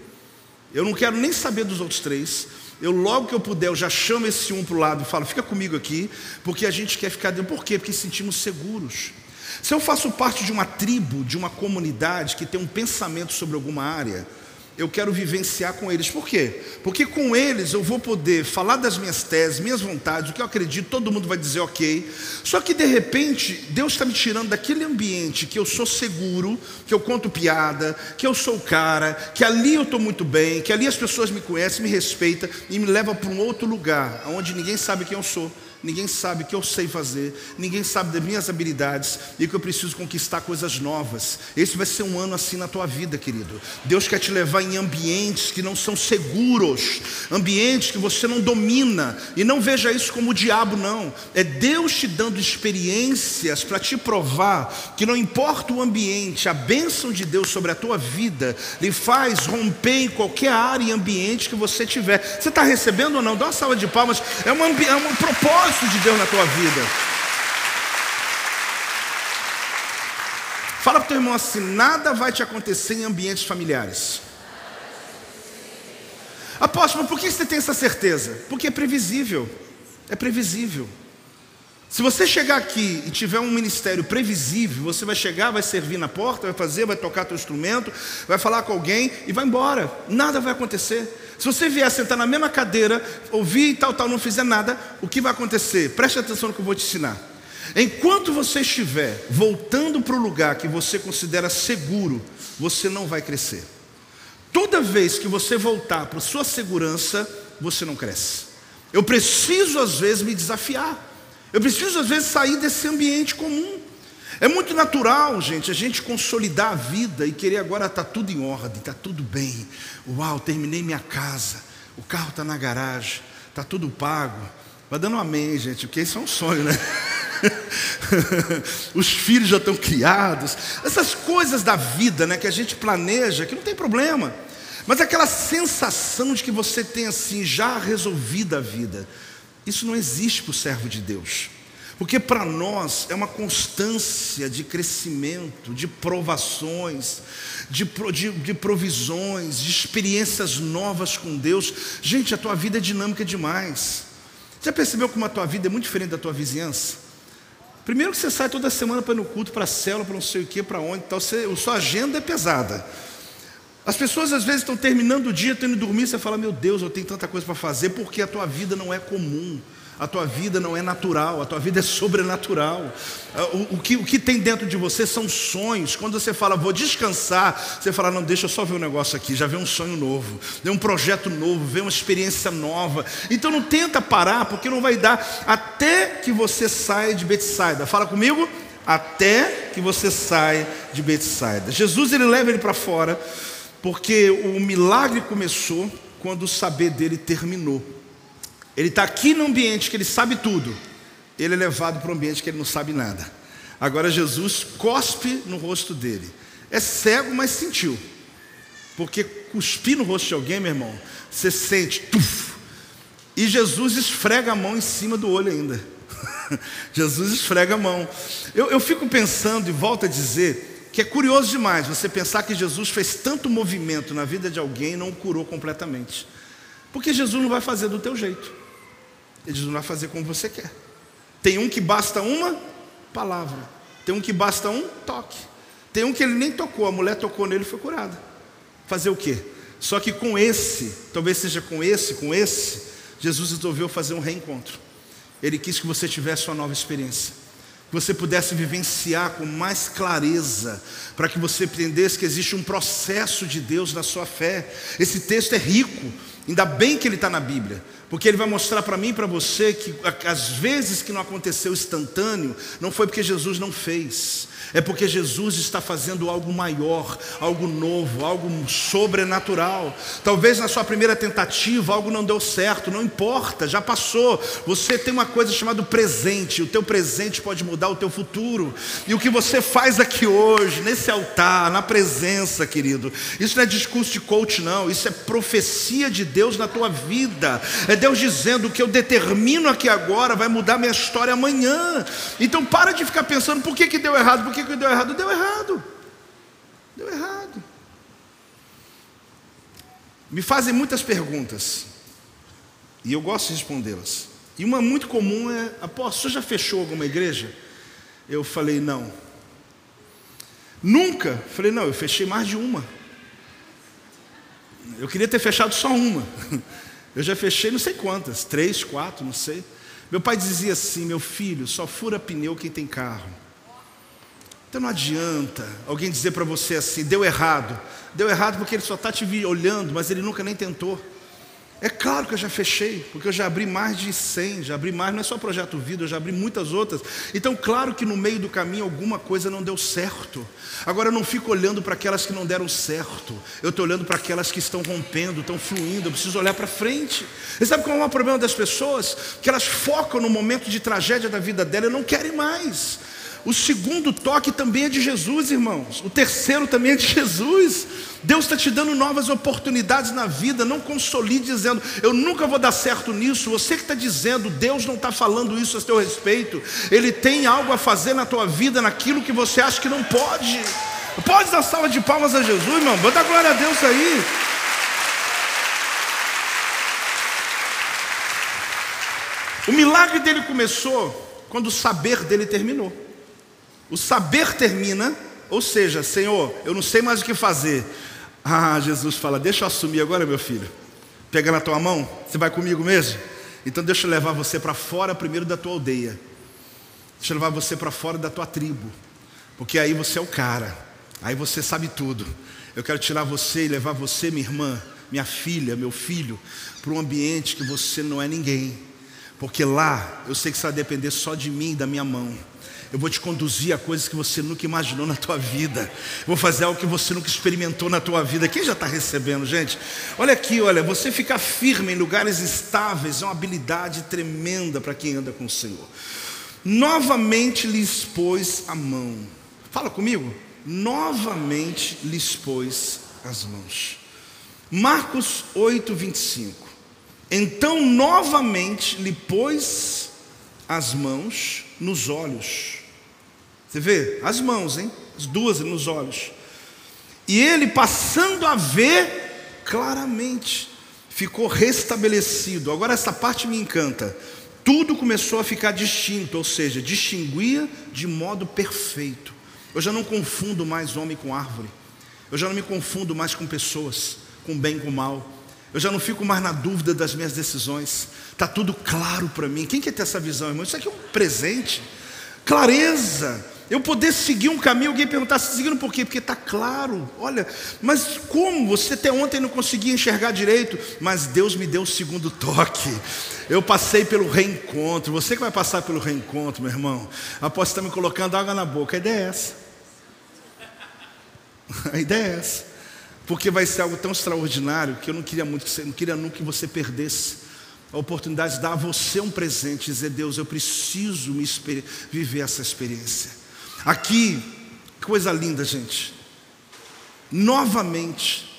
Eu não quero nem saber dos outros três. Eu logo que eu puder, eu já chamo esse um para o lado e falo, fica comigo aqui, porque a gente quer ficar dentro. Por quê? Porque sentimos seguros. Se eu faço parte de uma tribo, de uma comunidade que tem um pensamento sobre alguma área, eu quero vivenciar com eles. Por quê? Porque com eles eu vou poder falar das minhas teses, minhas vontades, o que eu acredito, todo mundo vai dizer ok. Só que de repente, Deus está me tirando daquele ambiente que eu sou seguro, que eu conto piada, que eu sou o cara, que ali eu estou muito bem, que ali as pessoas me conhecem, me respeitam e me leva para um outro lugar, onde ninguém sabe quem eu sou ninguém sabe o que eu sei fazer, ninguém sabe das minhas habilidades e que eu preciso conquistar coisas novas. Esse vai ser um ano assim na tua vida, querido. Deus quer te levar em ambientes que não são seguros, ambientes que você não domina, e não veja isso como o diabo, não. É Deus te dando experiências para te provar que não importa o ambiente, a bênção de Deus sobre a tua vida lhe faz romper em qualquer área e ambiente que você tiver. Você está recebendo ou não? Dá uma salva de palmas. É, uma, é um propósito propósito de Deus na tua vida. Fala para o teu irmão assim: nada vai te acontecer em ambientes familiares. Apóstolo, por que você tem essa certeza? Porque é previsível. É previsível. Se você chegar aqui e tiver um ministério previsível, você vai chegar, vai servir na porta, vai fazer, vai tocar teu instrumento, vai falar com alguém e vai embora. Nada vai acontecer. Se você vier sentar na mesma cadeira, ouvir e tal, tal, não fizer nada, o que vai acontecer? Preste atenção no que eu vou te ensinar. Enquanto você estiver voltando para o lugar que você considera seguro, você não vai crescer. Toda vez que você voltar para sua segurança, você não cresce. Eu preciso, às vezes, me desafiar. Eu preciso, às vezes, sair desse ambiente comum. É muito natural, gente, a gente consolidar a vida e querer agora estar tá tudo em ordem, está tudo bem. Uau, terminei minha casa, o carro está na garagem, está tudo pago. Vai dando um amém, gente, porque isso é um sonho, né? Os filhos já estão criados. Essas coisas da vida, né, que a gente planeja, que não tem problema. Mas aquela sensação de que você tem assim já resolvida a vida, isso não existe para o servo de Deus. Porque para nós é uma constância de crescimento, de provações, de, de, de, provisões, de experiências novas com Deus. Gente, a tua vida é dinâmica demais. Já percebeu como a tua vida é muito diferente da tua vizinhança? Primeiro que você sai toda semana para ir no culto, para a célula, para não sei o que, para onde, tal, você, a sua agenda é pesada. As pessoas às vezes estão terminando o dia, tendo dormir, você fala, meu Deus, eu tenho tanta coisa para fazer, porque a tua vida não é comum. A tua vida não é natural, a tua vida é sobrenatural. Ah, o, o, que, o que tem dentro de você são sonhos. Quando você fala, vou descansar, você fala, não, deixa eu só ver um negócio aqui, já vem um sonho novo, vem um projeto novo, vem uma experiência nova. Então não tenta parar, porque não vai dar até que você saia de Betsaida. Fala comigo, até que você saia de Betsaida. Jesus ele leva ele para fora, porque o milagre começou quando o saber dele terminou. Ele está aqui no ambiente que ele sabe tudo, ele é levado para um ambiente que ele não sabe nada. Agora Jesus cospe no rosto dele. É cego, mas sentiu. Porque cuspir no rosto de alguém, meu irmão, você sente. Tuf, e Jesus esfrega a mão em cima do olho ainda. Jesus esfrega a mão. Eu, eu fico pensando e volto a dizer que é curioso demais você pensar que Jesus fez tanto movimento na vida de alguém e não o curou completamente. Porque Jesus não vai fazer do teu jeito. Ele diz: não vai fazer como você quer. Tem um que basta uma palavra, tem um que basta um toque, tem um que ele nem tocou, a mulher tocou nele e foi curada. Fazer o quê? Só que com esse, talvez seja com esse, com esse, Jesus resolveu fazer um reencontro. Ele quis que você tivesse uma nova experiência, que você pudesse vivenciar com mais clareza, para que você entendesse que existe um processo de Deus na sua fé. Esse texto é rico, ainda bem que ele está na Bíblia, porque ele vai mostrar para mim e para você que as vezes que não aconteceu instantâneo, não foi porque Jesus não fez, é porque Jesus está fazendo algo maior, algo novo, algo sobrenatural. Talvez na sua primeira tentativa algo não deu certo, não importa, já passou. Você tem uma coisa chamada presente, o teu presente pode mudar o teu futuro. E o que você faz aqui hoje, nesse altar, na presença, querido, isso não é discurso de coach, não, isso é profecia de Deus na tua vida. É Deus dizendo que eu determino aqui agora vai mudar minha história amanhã. Então para de ficar pensando por que, que deu errado, por que, que deu errado. Deu errado. Deu errado. Me fazem muitas perguntas e eu gosto de respondê-las. E uma muito comum é: Apóstolo, você já fechou alguma igreja? Eu falei: Não. Nunca? Falei: Não, eu fechei mais de uma. Eu queria ter fechado só uma. Eu já fechei não sei quantas, três, quatro, não sei. Meu pai dizia assim: Meu filho, só fura pneu quem tem carro. Então não adianta alguém dizer para você assim: deu errado. Deu errado porque ele só está te olhando, mas ele nunca nem tentou. É claro que eu já fechei, porque eu já abri mais de 100, já abri mais, não é só Projeto Vida, eu já abri muitas outras. Então, claro que no meio do caminho alguma coisa não deu certo. Agora, eu não fico olhando para aquelas que não deram certo, eu estou olhando para aquelas que estão rompendo, estão fluindo, eu preciso olhar para frente. E sabe qual é o problema das pessoas? Que elas focam no momento de tragédia da vida dela e não querem mais. O segundo toque também é de Jesus, irmãos. O terceiro também é de Jesus. Deus está te dando novas oportunidades na vida. Não consolide dizendo, eu nunca vou dar certo nisso. Você que está dizendo, Deus não está falando isso a teu respeito. Ele tem algo a fazer na tua vida, naquilo que você acha que não pode. Pode dar salva de palmas a Jesus, irmão. Bota glória a Deus aí. O milagre dele começou quando o saber dele terminou. O saber termina, ou seja, Senhor, eu não sei mais o que fazer. Ah, Jesus fala: Deixa eu assumir agora, meu filho. Pega na tua mão, você vai comigo mesmo? Então deixa eu levar você para fora primeiro da tua aldeia. Deixa eu levar você para fora da tua tribo. Porque aí você é o cara. Aí você sabe tudo. Eu quero tirar você e levar você, minha irmã, minha filha, meu filho, para um ambiente que você não é ninguém. Porque lá eu sei que você vai depender só de mim e da minha mão. Eu vou te conduzir a coisas que você nunca imaginou na tua vida. Vou fazer algo que você nunca experimentou na tua vida. Quem já está recebendo, gente? Olha aqui, olha, você ficar firme em lugares estáveis é uma habilidade tremenda para quem anda com o Senhor. Novamente lhes pôs a mão. Fala comigo. Novamente lhes pôs as mãos. Marcos 8, 25. Então novamente lhe pôs as mãos nos olhos você vê? As mãos, hein? As duas nos olhos. E ele, passando a ver claramente, ficou restabelecido. Agora, essa parte me encanta. Tudo começou a ficar distinto, ou seja, distinguia de modo perfeito. Eu já não confundo mais homem com árvore. Eu já não me confundo mais com pessoas, com bem com mal. Eu já não fico mais na dúvida das minhas decisões. Está tudo claro para mim. Quem quer ter essa visão, irmão? Isso aqui é um presente. Clareza. Eu poder seguir um caminho, alguém perguntar, se seguindo por quê? Porque está claro, olha, mas como? Você até ontem não conseguia enxergar direito, mas Deus me deu o segundo toque. Eu passei pelo reencontro. Você que vai passar pelo reencontro, meu irmão, após estar me colocando água na boca, a ideia é essa. A ideia é essa. Porque vai ser algo tão extraordinário que eu não queria muito não queria nunca que você perdesse a oportunidade de dar a você um presente, dizer, Deus, eu preciso viver essa experiência. Aqui, coisa linda, gente. Novamente.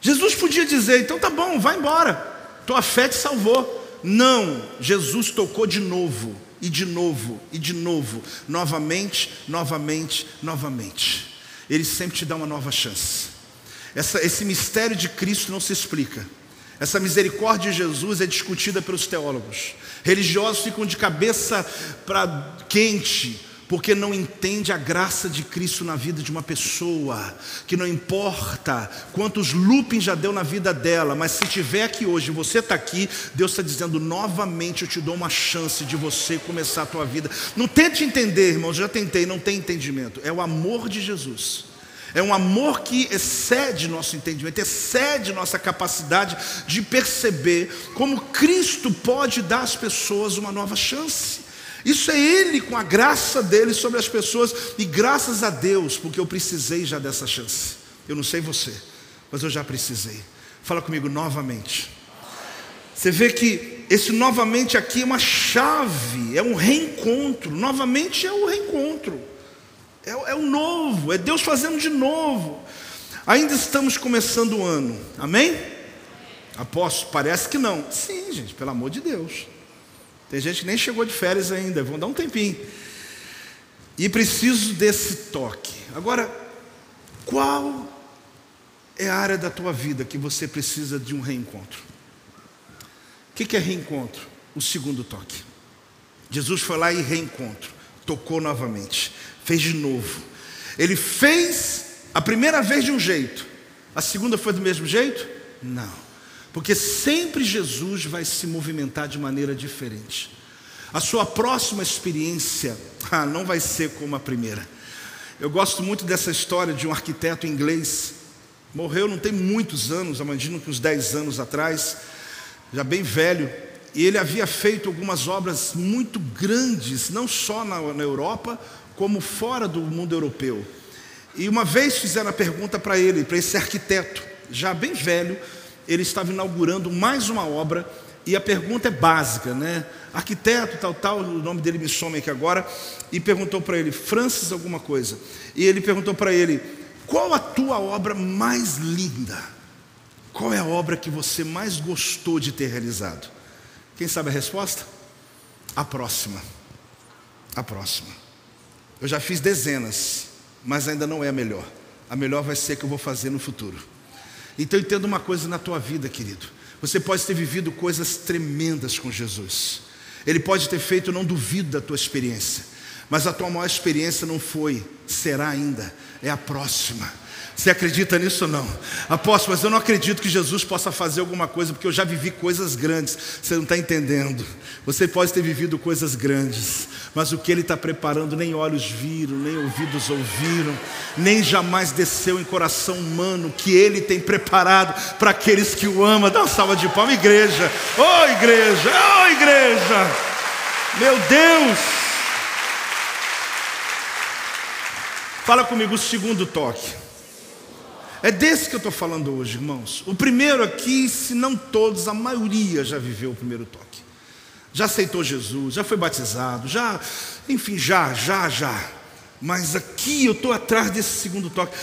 Jesus podia dizer, então tá bom, vai embora. Tua fé te salvou. Não, Jesus tocou de novo, e de novo, e de novo, novamente, novamente, novamente. Ele sempre te dá uma nova chance. Essa, esse mistério de Cristo não se explica. Essa misericórdia de Jesus é discutida pelos teólogos. Religiosos ficam de cabeça para quente, porque não entende a graça de Cristo na vida de uma pessoa, que não importa quantos loopings já deu na vida dela, mas se tiver aqui hoje, você está aqui, Deus está dizendo novamente: eu te dou uma chance de você começar a tua vida. Não tente entender, irmão, já tentei, não tem entendimento. É o amor de Jesus. É um amor que excede nosso entendimento, excede nossa capacidade de perceber como Cristo pode dar às pessoas uma nova chance. Isso é Ele com a graça dele sobre as pessoas, e graças a Deus, porque eu precisei já dessa chance. Eu não sei você, mas eu já precisei. Fala comigo novamente. Você vê que esse novamente aqui é uma chave, é um reencontro. Novamente é o reencontro, é, é o novo, é Deus fazendo de novo. Ainda estamos começando o ano, amém? Apóstolo, parece que não. Sim, gente, pelo amor de Deus. Tem gente que nem chegou de férias ainda, vão dar um tempinho. E preciso desse toque. Agora, qual é a área da tua vida que você precisa de um reencontro? O que é reencontro? O segundo toque. Jesus foi lá e reencontro, tocou novamente, fez de novo. Ele fez a primeira vez de um jeito, a segunda foi do mesmo jeito? Não. Porque sempre Jesus vai se movimentar de maneira diferente. A sua próxima experiência ah, não vai ser como a primeira. Eu gosto muito dessa história de um arquiteto inglês. Morreu não tem muitos anos, imagino que uns 10 anos atrás, já bem velho. E ele havia feito algumas obras muito grandes, não só na, na Europa, como fora do mundo europeu. E uma vez fizeram a pergunta para ele, para esse arquiteto, já bem velho, ele estava inaugurando mais uma obra e a pergunta é básica, né? Arquiteto, tal, tal, o nome dele me some aqui agora, e perguntou para ele, Francis alguma coisa. E ele perguntou para ele, qual a tua obra mais linda? Qual é a obra que você mais gostou de ter realizado? Quem sabe a resposta? A próxima. A próxima. Eu já fiz dezenas, mas ainda não é a melhor. A melhor vai ser que eu vou fazer no futuro. Então entenda uma coisa na tua vida, querido. Você pode ter vivido coisas tremendas com Jesus. Ele pode ter feito, não duvido da tua experiência. Mas a tua maior experiência não foi, será ainda, é a próxima. Você acredita nisso ou não? Apóstolo, mas eu não acredito que Jesus possa fazer alguma coisa, porque eu já vivi coisas grandes. Você não está entendendo. Você pode ter vivido coisas grandes, mas o que Ele está preparando, nem olhos viram, nem ouvidos ouviram, nem jamais desceu em coração humano, que Ele tem preparado para aqueles que o amam. Dá uma salva de palmas, igreja. Ô oh, igreja, ô oh, igreja. Meu Deus. Fala comigo o segundo toque. É desse que eu estou falando hoje, irmãos. O primeiro aqui, se não todos, a maioria já viveu o primeiro toque. Já aceitou Jesus, já foi batizado, já, enfim, já, já, já. Mas aqui eu estou atrás desse segundo toque.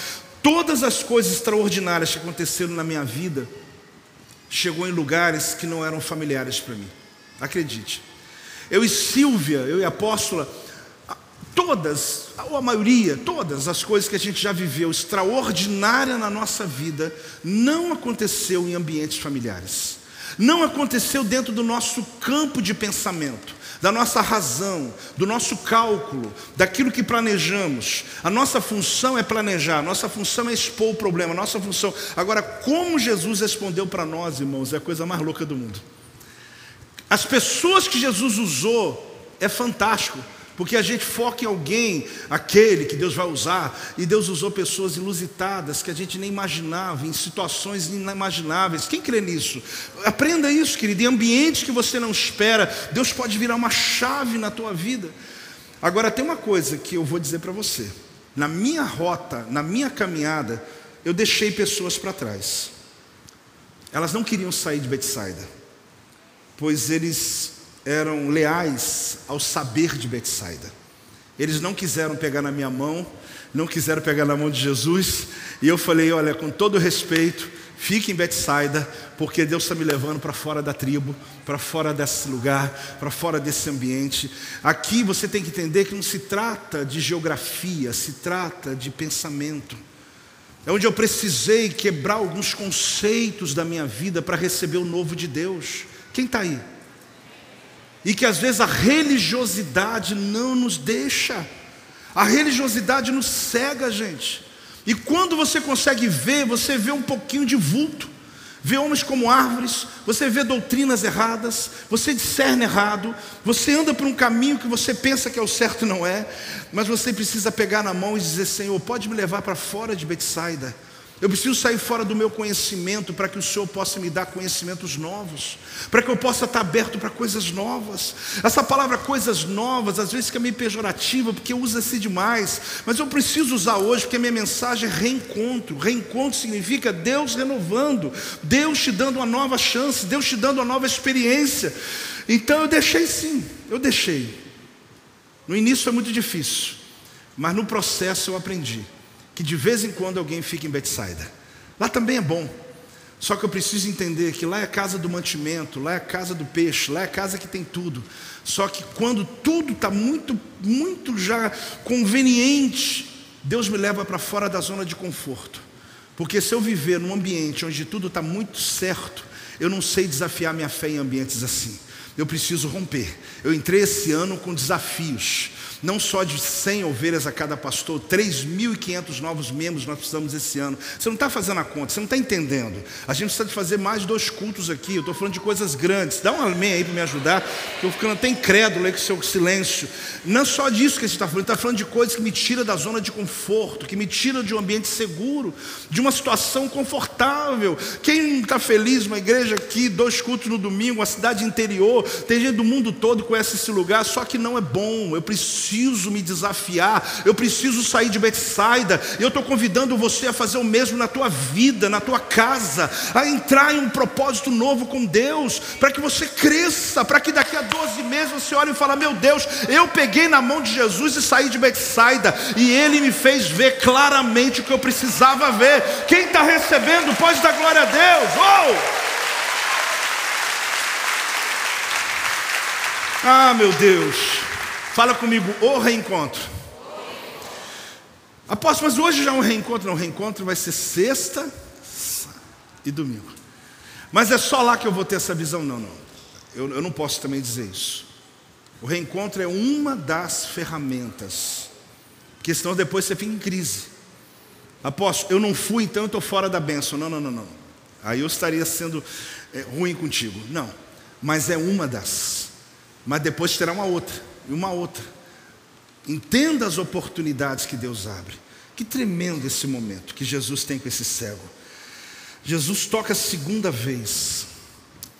Todas as coisas extraordinárias que aconteceram na minha vida chegou em lugares que não eram familiares para mim. Acredite. Eu e Silvia, eu e a apóstola, todas, ou a maioria, todas as coisas que a gente já viveu extraordinária na nossa vida, não aconteceu em ambientes familiares. Não aconteceu dentro do nosso campo de pensamento, da nossa razão, do nosso cálculo, daquilo que planejamos. A nossa função é planejar, a nossa função é expor o problema, a nossa função. Agora, como Jesus respondeu para nós, irmãos, é a coisa mais louca do mundo. As pessoas que Jesus usou é fantástico. Porque a gente foca em alguém, aquele que Deus vai usar, e Deus usou pessoas ilusitadas que a gente nem imaginava, em situações inimagináveis. Quem crê nisso? Aprenda isso, querido. Em ambientes que você não espera, Deus pode virar uma chave na tua vida. Agora, tem uma coisa que eu vou dizer para você. Na minha rota, na minha caminhada, eu deixei pessoas para trás. Elas não queriam sair de Betsaida, pois eles eram leais ao saber de Betsaida. Eles não quiseram pegar na minha mão, não quiseram pegar na mão de Jesus, e eu falei: olha, com todo respeito, fique em Betsaida, porque Deus está me levando para fora da tribo, para fora desse lugar, para fora desse ambiente. Aqui você tem que entender que não se trata de geografia, se trata de pensamento. É onde eu precisei quebrar alguns conceitos da minha vida para receber o novo de Deus. Quem está aí? E que às vezes a religiosidade não nos deixa. A religiosidade nos cega, gente. E quando você consegue ver, você vê um pouquinho de vulto. Vê homens como árvores, você vê doutrinas erradas, você discerne errado, você anda por um caminho que você pensa que é o certo e não é, mas você precisa pegar na mão e dizer: Senhor, pode me levar para fora de Betsaida eu preciso sair fora do meu conhecimento para que o Senhor possa me dar conhecimentos novos, para que eu possa estar aberto para coisas novas. Essa palavra coisas novas, às vezes fica meio pejorativa, porque usa-se demais, mas eu preciso usar hoje, porque a minha mensagem é reencontro. Reencontro significa Deus renovando, Deus te dando uma nova chance, Deus te dando uma nova experiência. Então eu deixei sim, eu deixei. No início é muito difícil, mas no processo eu aprendi que de vez em quando alguém fica em Betsaida. Lá também é bom. Só que eu preciso entender que lá é a casa do mantimento, lá é a casa do peixe, lá é a casa que tem tudo. Só que quando tudo está muito, muito já conveniente, Deus me leva para fora da zona de conforto. Porque se eu viver num ambiente onde tudo está muito certo, eu não sei desafiar minha fé em ambientes assim. Eu preciso romper. Eu entrei esse ano com desafios não só de 100 ovelhas a cada pastor, 3.500 novos membros nós precisamos esse ano. Você não está fazendo a conta, você não está entendendo. A gente precisa de fazer mais dois cultos aqui. Eu estou falando de coisas grandes. Dá um amém aí para me ajudar, que eu ficando até incrédulo aí com o seu silêncio. Não é só disso que gente está falando, está falando de coisas que me tiram da zona de conforto, que me tiram de um ambiente seguro, de uma situação confortável. Quem está feliz, uma igreja aqui, dois cultos no domingo, uma cidade interior, tem gente do mundo todo que conhece esse lugar, só que não é bom. Eu preciso preciso me desafiar, eu preciso sair de Betsaida. Eu estou convidando você a fazer o mesmo na tua vida, na tua casa, a entrar em um propósito novo com Deus, para que você cresça, para que daqui a 12 meses você olhe e fale: Meu Deus, eu peguei na mão de Jesus e saí de Betsaida, e Ele me fez ver claramente o que eu precisava ver. Quem está recebendo, pode dar glória a Deus. Oh! Ah, meu Deus. Fala comigo, o reencontro. Apóstolo, mas hoje já é um reencontro. Não, o reencontro vai ser sexta e domingo. Mas é só lá que eu vou ter essa visão? Não, não. Eu, eu não posso também dizer isso. O reencontro é uma das ferramentas. Porque senão depois você fica em crise. Apóstolo, eu não fui, então eu estou fora da bênção. Não, não, não, não. Aí eu estaria sendo é, ruim contigo. Não. Mas é uma das. Mas depois terá uma outra e uma outra. Entenda as oportunidades que Deus abre. Que tremendo esse momento que Jesus tem com esse cego. Jesus toca a segunda vez.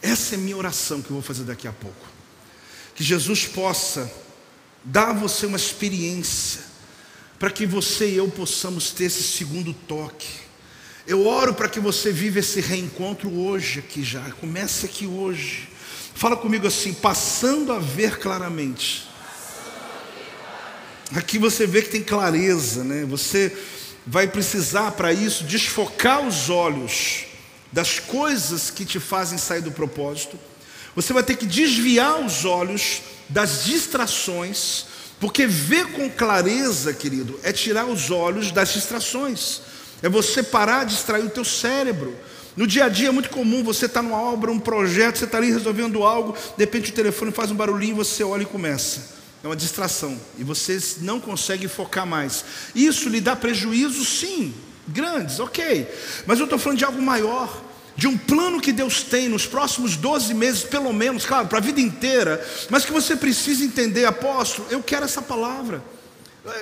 Essa é minha oração que eu vou fazer daqui a pouco. Que Jesus possa dar a você uma experiência, para que você e eu possamos ter esse segundo toque. Eu oro para que você viva esse reencontro hoje aqui já. Comece aqui hoje. Fala comigo assim, passando a ver claramente. Aqui você vê que tem clareza, né? Você vai precisar para isso desfocar os olhos das coisas que te fazem sair do propósito. Você vai ter que desviar os olhos das distrações, porque ver com clareza, querido, é tirar os olhos das distrações. É você parar de distrair o teu cérebro. No dia a dia é muito comum você estar tá numa obra, um projeto, você está ali resolvendo algo, de repente o telefone faz um barulhinho, você olha e começa é uma distração e você não consegue focar mais. Isso lhe dá prejuízo, sim, grandes, ok, mas eu estou falando de algo maior. De um plano que Deus tem nos próximos 12 meses, pelo menos, claro, para a vida inteira, mas que você precisa entender, apóstolo, eu quero essa palavra.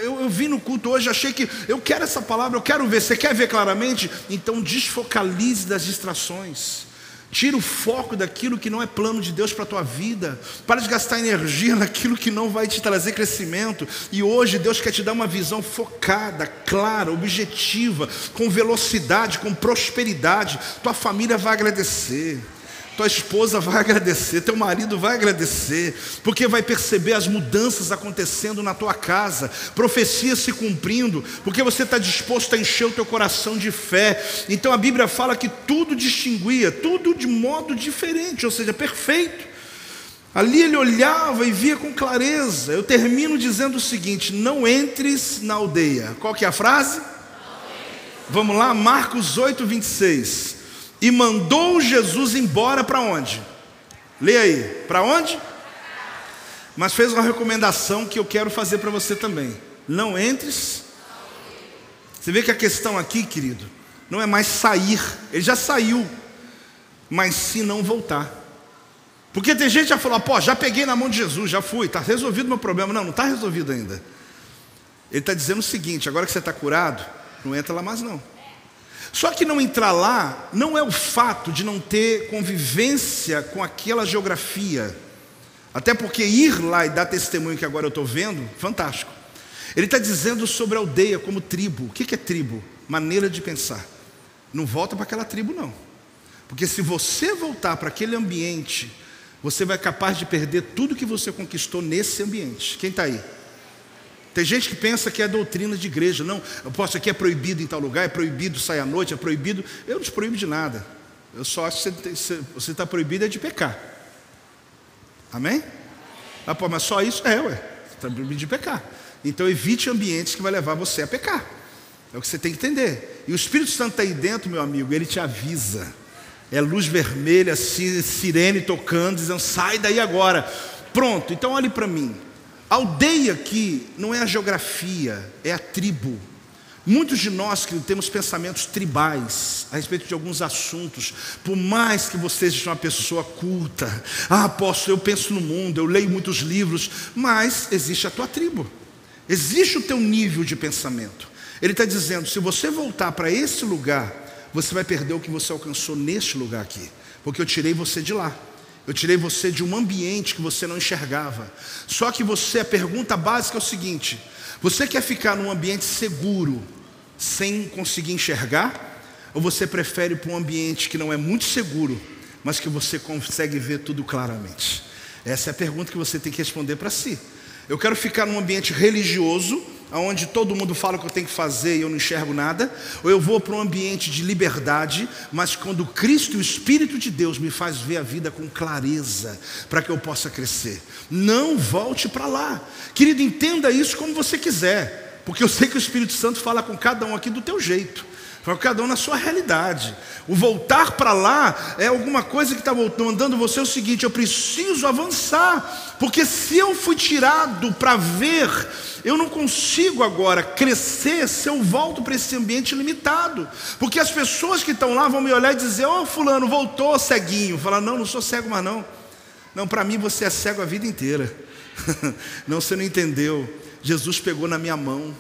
Eu, eu vim no culto hoje, achei que eu quero essa palavra, eu quero ver. Você quer ver claramente? Então desfocalize das distrações. Tira o foco daquilo que não é plano de Deus para a tua vida. Para de gastar energia naquilo que não vai te trazer crescimento. E hoje Deus quer te dar uma visão focada, clara, objetiva, com velocidade, com prosperidade. Tua família vai agradecer. Tua esposa vai agradecer, teu marido vai agradecer, porque vai perceber as mudanças acontecendo na tua casa, profecias se cumprindo, porque você está disposto a encher o teu coração de fé. Então a Bíblia fala que tudo distinguia, tudo de modo diferente, ou seja, perfeito. Ali ele olhava e via com clareza. Eu termino dizendo o seguinte: não entres na aldeia. Qual que é a frase? Vamos lá, Marcos 8, 26 e mandou Jesus embora para onde? Leia aí, para onde? Mas fez uma recomendação que eu quero fazer para você também. Não entres. Você vê que a questão aqui, querido, não é mais sair, ele já saiu, mas se não voltar. Porque tem gente que já falou, pô, já peguei na mão de Jesus, já fui, está resolvido o meu problema. Não, não está resolvido ainda. Ele está dizendo o seguinte: agora que você está curado, não entra lá mais não. Só que não entrar lá não é o fato de não ter convivência com aquela geografia. Até porque ir lá e dar testemunho que agora eu estou vendo, fantástico. Ele está dizendo sobre a aldeia como tribo. O que é tribo? Maneira de pensar. Não volta para aquela tribo, não. Porque se você voltar para aquele ambiente, você vai capaz de perder tudo que você conquistou nesse ambiente. Quem está aí? Tem gente que pensa que é doutrina de igreja. Não, eu posso aqui é proibido em tal lugar, é proibido sair à noite, é proibido. Eu não te proíbo de nada. Eu só acho que você está proibido é de pecar. Amém? Ah, pô, mas só isso? É, ué. Você está proibido de pecar. Então evite ambientes que vai levar você a pecar. É o que você tem que entender. E o Espírito Santo está aí dentro, meu amigo, ele te avisa. É luz vermelha, sirene tocando, dizendo: sai daí agora. Pronto, então olhe para mim. Aldeia aqui não é a geografia, é a tribo. Muitos de nós que temos pensamentos tribais a respeito de alguns assuntos, por mais que você seja uma pessoa culta, ah, posso, eu penso no mundo, eu leio muitos livros, mas existe a tua tribo, existe o teu nível de pensamento. Ele está dizendo: se você voltar para esse lugar, você vai perder o que você alcançou neste lugar aqui, porque eu tirei você de lá. Eu tirei você de um ambiente que você não enxergava. Só que você, a pergunta básica é o seguinte: você quer ficar num ambiente seguro, sem conseguir enxergar? Ou você prefere para um ambiente que não é muito seguro, mas que você consegue ver tudo claramente? Essa é a pergunta que você tem que responder para si. Eu quero ficar num ambiente religioso, onde todo mundo fala o que eu tenho que fazer e eu não enxergo nada, ou eu vou para um ambiente de liberdade, mas quando Cristo o Espírito de Deus me faz ver a vida com clareza, para que eu possa crescer. Não volte para lá. Querido, entenda isso como você quiser, porque eu sei que o Espírito Santo fala com cada um aqui do teu jeito. Para cada um na sua realidade. O voltar para lá é alguma coisa que está mandando você o seguinte: eu preciso avançar, porque se eu fui tirado para ver, eu não consigo agora crescer se eu volto para esse ambiente limitado. Porque as pessoas que estão lá vão me olhar e dizer: Ó, oh, Fulano, voltou ceguinho. Falar: Não, não sou cego mais não. Não, para mim você é cego a vida inteira. não, você não entendeu. Jesus pegou na minha mão.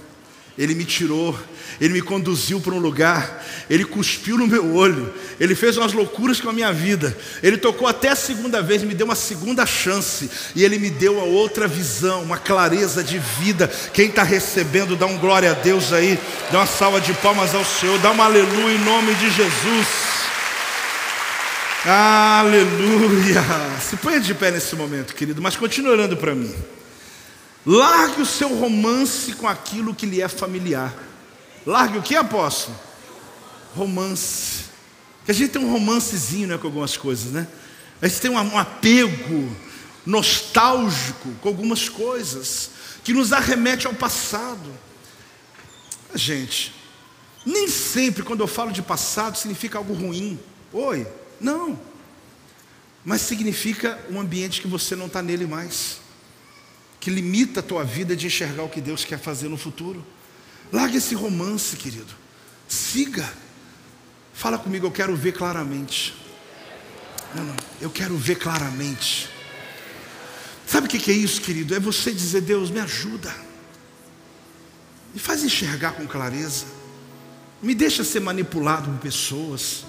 Ele me tirou, ele me conduziu para um lugar, ele cuspiu no meu olho, ele fez umas loucuras com a minha vida, ele tocou até a segunda vez, me deu uma segunda chance, e ele me deu a outra visão, uma clareza de vida. Quem está recebendo, dá um glória a Deus aí, dá uma salva de palmas ao Senhor, dá uma aleluia em nome de Jesus. Aleluia! Se põe de pé nesse momento, querido, mas continue orando para mim. Largue o seu romance com aquilo que lhe é familiar. Largue o que, apóstolo? Romance. Que a gente tem um romancezinho né, com algumas coisas, né? A gente tem um apego nostálgico com algumas coisas que nos arremete ao passado. Gente, nem sempre quando eu falo de passado significa algo ruim. Oi, não. Mas significa um ambiente que você não está nele mais que limita a tua vida de enxergar o que Deus quer fazer no futuro. Larga esse romance, querido. Siga. Fala comigo, eu quero ver claramente. Não, não, eu quero ver claramente. Sabe o que é isso, querido? É você dizer, Deus, me ajuda. Me faz enxergar com clareza. Me deixa ser manipulado por pessoas,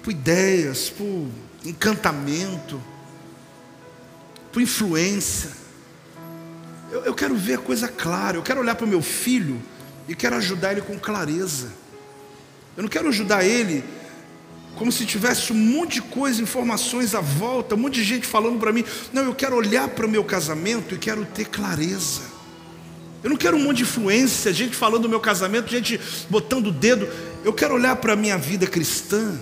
por ideias, por encantamento, por influência. Eu, eu quero ver a coisa clara, eu quero olhar para o meu filho e quero ajudar ele com clareza. Eu não quero ajudar ele como se tivesse um monte de coisa, informações à volta, um monte de gente falando para mim. Não, eu quero olhar para o meu casamento e quero ter clareza. Eu não quero um monte de influência, gente falando do meu casamento, gente botando o dedo. Eu quero olhar para a minha vida cristã.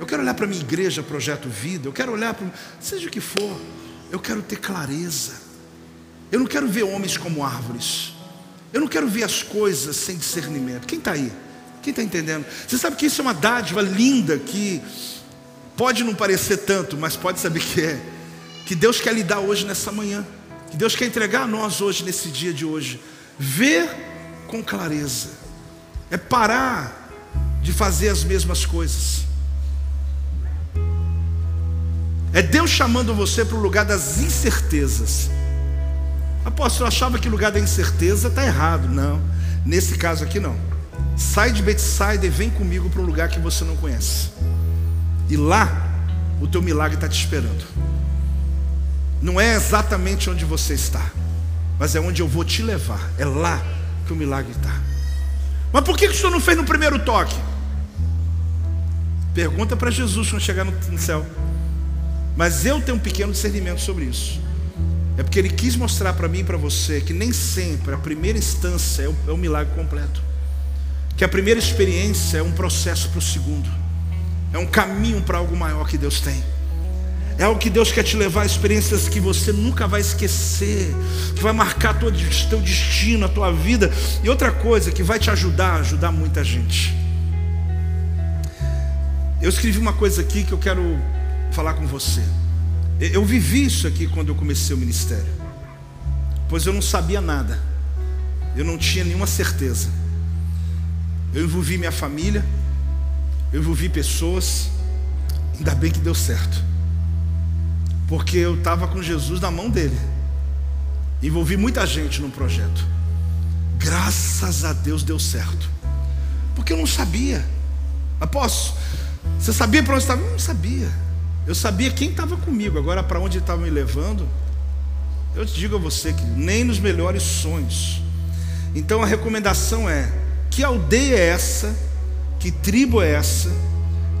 Eu quero olhar para a minha igreja, projeto vida. Eu quero olhar para. Seja o que for. Eu quero ter clareza. Eu não quero ver homens como árvores. Eu não quero ver as coisas sem discernimento. Quem está aí? Quem está entendendo? Você sabe que isso é uma dádiva linda que pode não parecer tanto, mas pode saber que é. Que Deus quer lhe dar hoje nessa manhã. Que Deus quer entregar a nós hoje, nesse dia de hoje. Ver com clareza. É parar de fazer as mesmas coisas. É Deus chamando você para o lugar das incertezas. Apóstolo, eu achava que o lugar da incerteza está errado. Não, nesse caso aqui não. Sai de Betsaida e vem comigo para um lugar que você não conhece. E lá, o teu milagre está te esperando. Não é exatamente onde você está, mas é onde eu vou te levar. É lá que o milagre está. Mas por que, que o senhor não fez no primeiro toque? Pergunta para Jesus quando chegar no céu. Mas eu tenho um pequeno discernimento sobre isso. É porque ele quis mostrar para mim e para você que nem sempre a primeira instância é o, é milagre completo. Que a primeira experiência é um processo para o segundo. É um caminho para algo maior que Deus tem. É algo que Deus quer te levar a experiências que você nunca vai esquecer, que vai marcar todo o teu destino, a tua vida. E outra coisa que vai te ajudar, ajudar muita gente. Eu escrevi uma coisa aqui que eu quero falar com você. Eu vivi isso aqui quando eu comecei o ministério, pois eu não sabia nada, eu não tinha nenhuma certeza. Eu envolvi minha família, eu envolvi pessoas, ainda bem que deu certo, porque eu estava com Jesus na mão dele, envolvi muita gente no projeto, graças a Deus deu certo, porque eu não sabia, apóstolo, você sabia para onde estava? Eu não sabia. Eu sabia quem estava comigo, agora para onde estava me levando. Eu te digo a você que nem nos melhores sonhos. Então a recomendação é: que aldeia é essa? Que tribo é essa?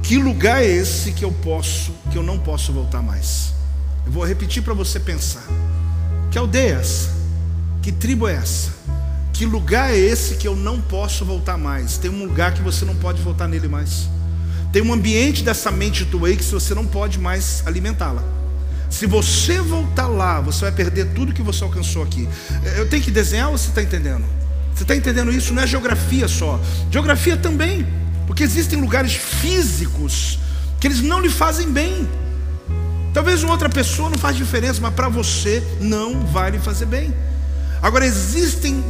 Que lugar é esse que eu posso, que eu não posso voltar mais? Eu vou repetir para você pensar. Que aldeia é essa? Que tribo é essa? Que lugar é esse que eu não posso voltar mais? Tem um lugar que você não pode voltar nele mais. Tem um ambiente dessa mente tua aí que você não pode mais alimentá-la. Se você voltar lá, você vai perder tudo que você alcançou aqui. Eu tenho que desenhar ou você está entendendo? Você está entendendo isso? Não é geografia só. Geografia também. Porque existem lugares físicos que eles não lhe fazem bem. Talvez uma outra pessoa não faz diferença, mas para você não vai lhe fazer bem. Agora existem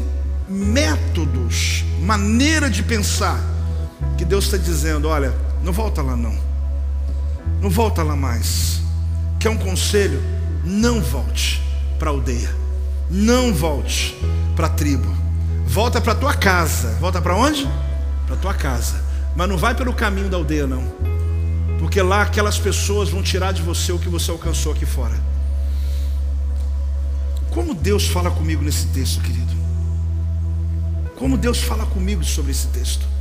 métodos, maneira de pensar que Deus está dizendo: olha, não volta lá não. Não volta lá mais. Quer um conselho? Não volte para a aldeia. Não volte para a tribo. Volta para a tua casa. Volta para onde? Para a tua casa. Mas não vai pelo caminho da aldeia não. Porque lá aquelas pessoas vão tirar de você o que você alcançou aqui fora. Como Deus fala comigo nesse texto, querido? Como Deus fala comigo sobre esse texto?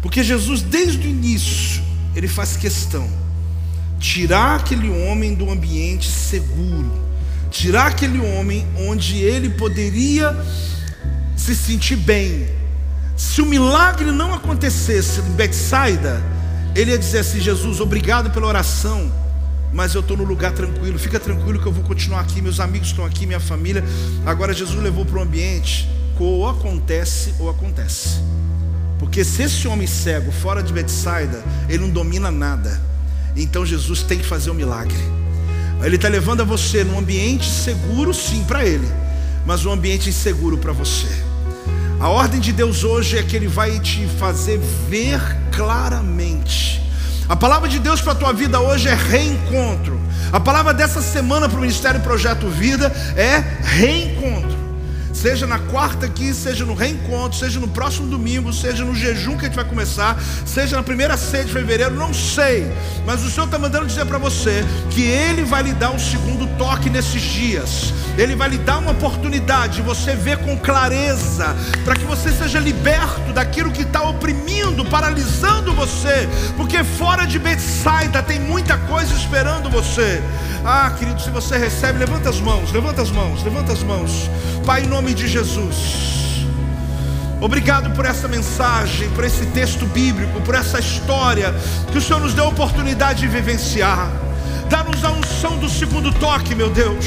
Porque Jesus, desde o início, ele faz questão tirar aquele homem do ambiente seguro, tirar aquele homem onde ele poderia se sentir bem. Se o milagre não acontecesse em Betsaida, ele ia dizer assim: Jesus, obrigado pela oração, mas eu estou no lugar tranquilo, fica tranquilo que eu vou continuar aqui, meus amigos estão aqui, minha família. Agora Jesus levou para o ambiente, ou acontece ou acontece. Porque se esse homem cego fora de Betsaida, ele não domina nada. Então Jesus tem que fazer um milagre. Ele está levando a você num ambiente seguro, sim, para ele, mas um ambiente inseguro para você. A ordem de Deus hoje é que Ele vai te fazer ver claramente. A palavra de Deus para a tua vida hoje é reencontro. A palavra dessa semana para o Ministério Projeto Vida é reencontro seja na quarta aqui, seja no reencontro, seja no próximo domingo, seja no jejum que a gente vai começar, seja na primeira ceia de fevereiro, não sei, mas o Senhor está mandando dizer para você que Ele vai lhe dar um segundo toque nesses dias, Ele vai lhe dar uma oportunidade de você ver com clareza, para que você seja liberto daquilo que está oprimindo, paralisando você, porque fora de Betsaida tem muita coisa esperando você. Ah, querido, se você recebe, levanta as mãos, levanta as mãos, levanta as mãos. Pai, em nome de Jesus. Obrigado por essa mensagem, por esse texto bíblico, por essa história que o Senhor nos deu a oportunidade de vivenciar. Dá-nos a unção do segundo toque, meu Deus.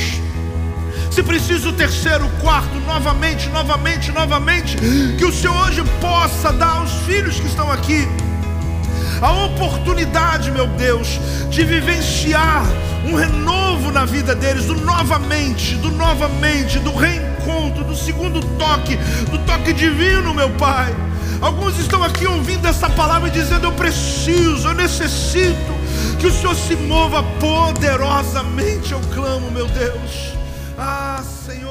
Se precisa o terceiro, o quarto, novamente, novamente, novamente, que o Senhor hoje possa dar aos filhos que estão aqui a oportunidade, meu Deus, de vivenciar um renovo na vida deles, do novamente, do novamente, do reencontro, do segundo toque, do toque divino, meu Pai. Alguns estão aqui ouvindo essa palavra e dizendo: Eu preciso, eu necessito que o Senhor se mova poderosamente. Eu clamo, meu Deus. Ah, Senhor.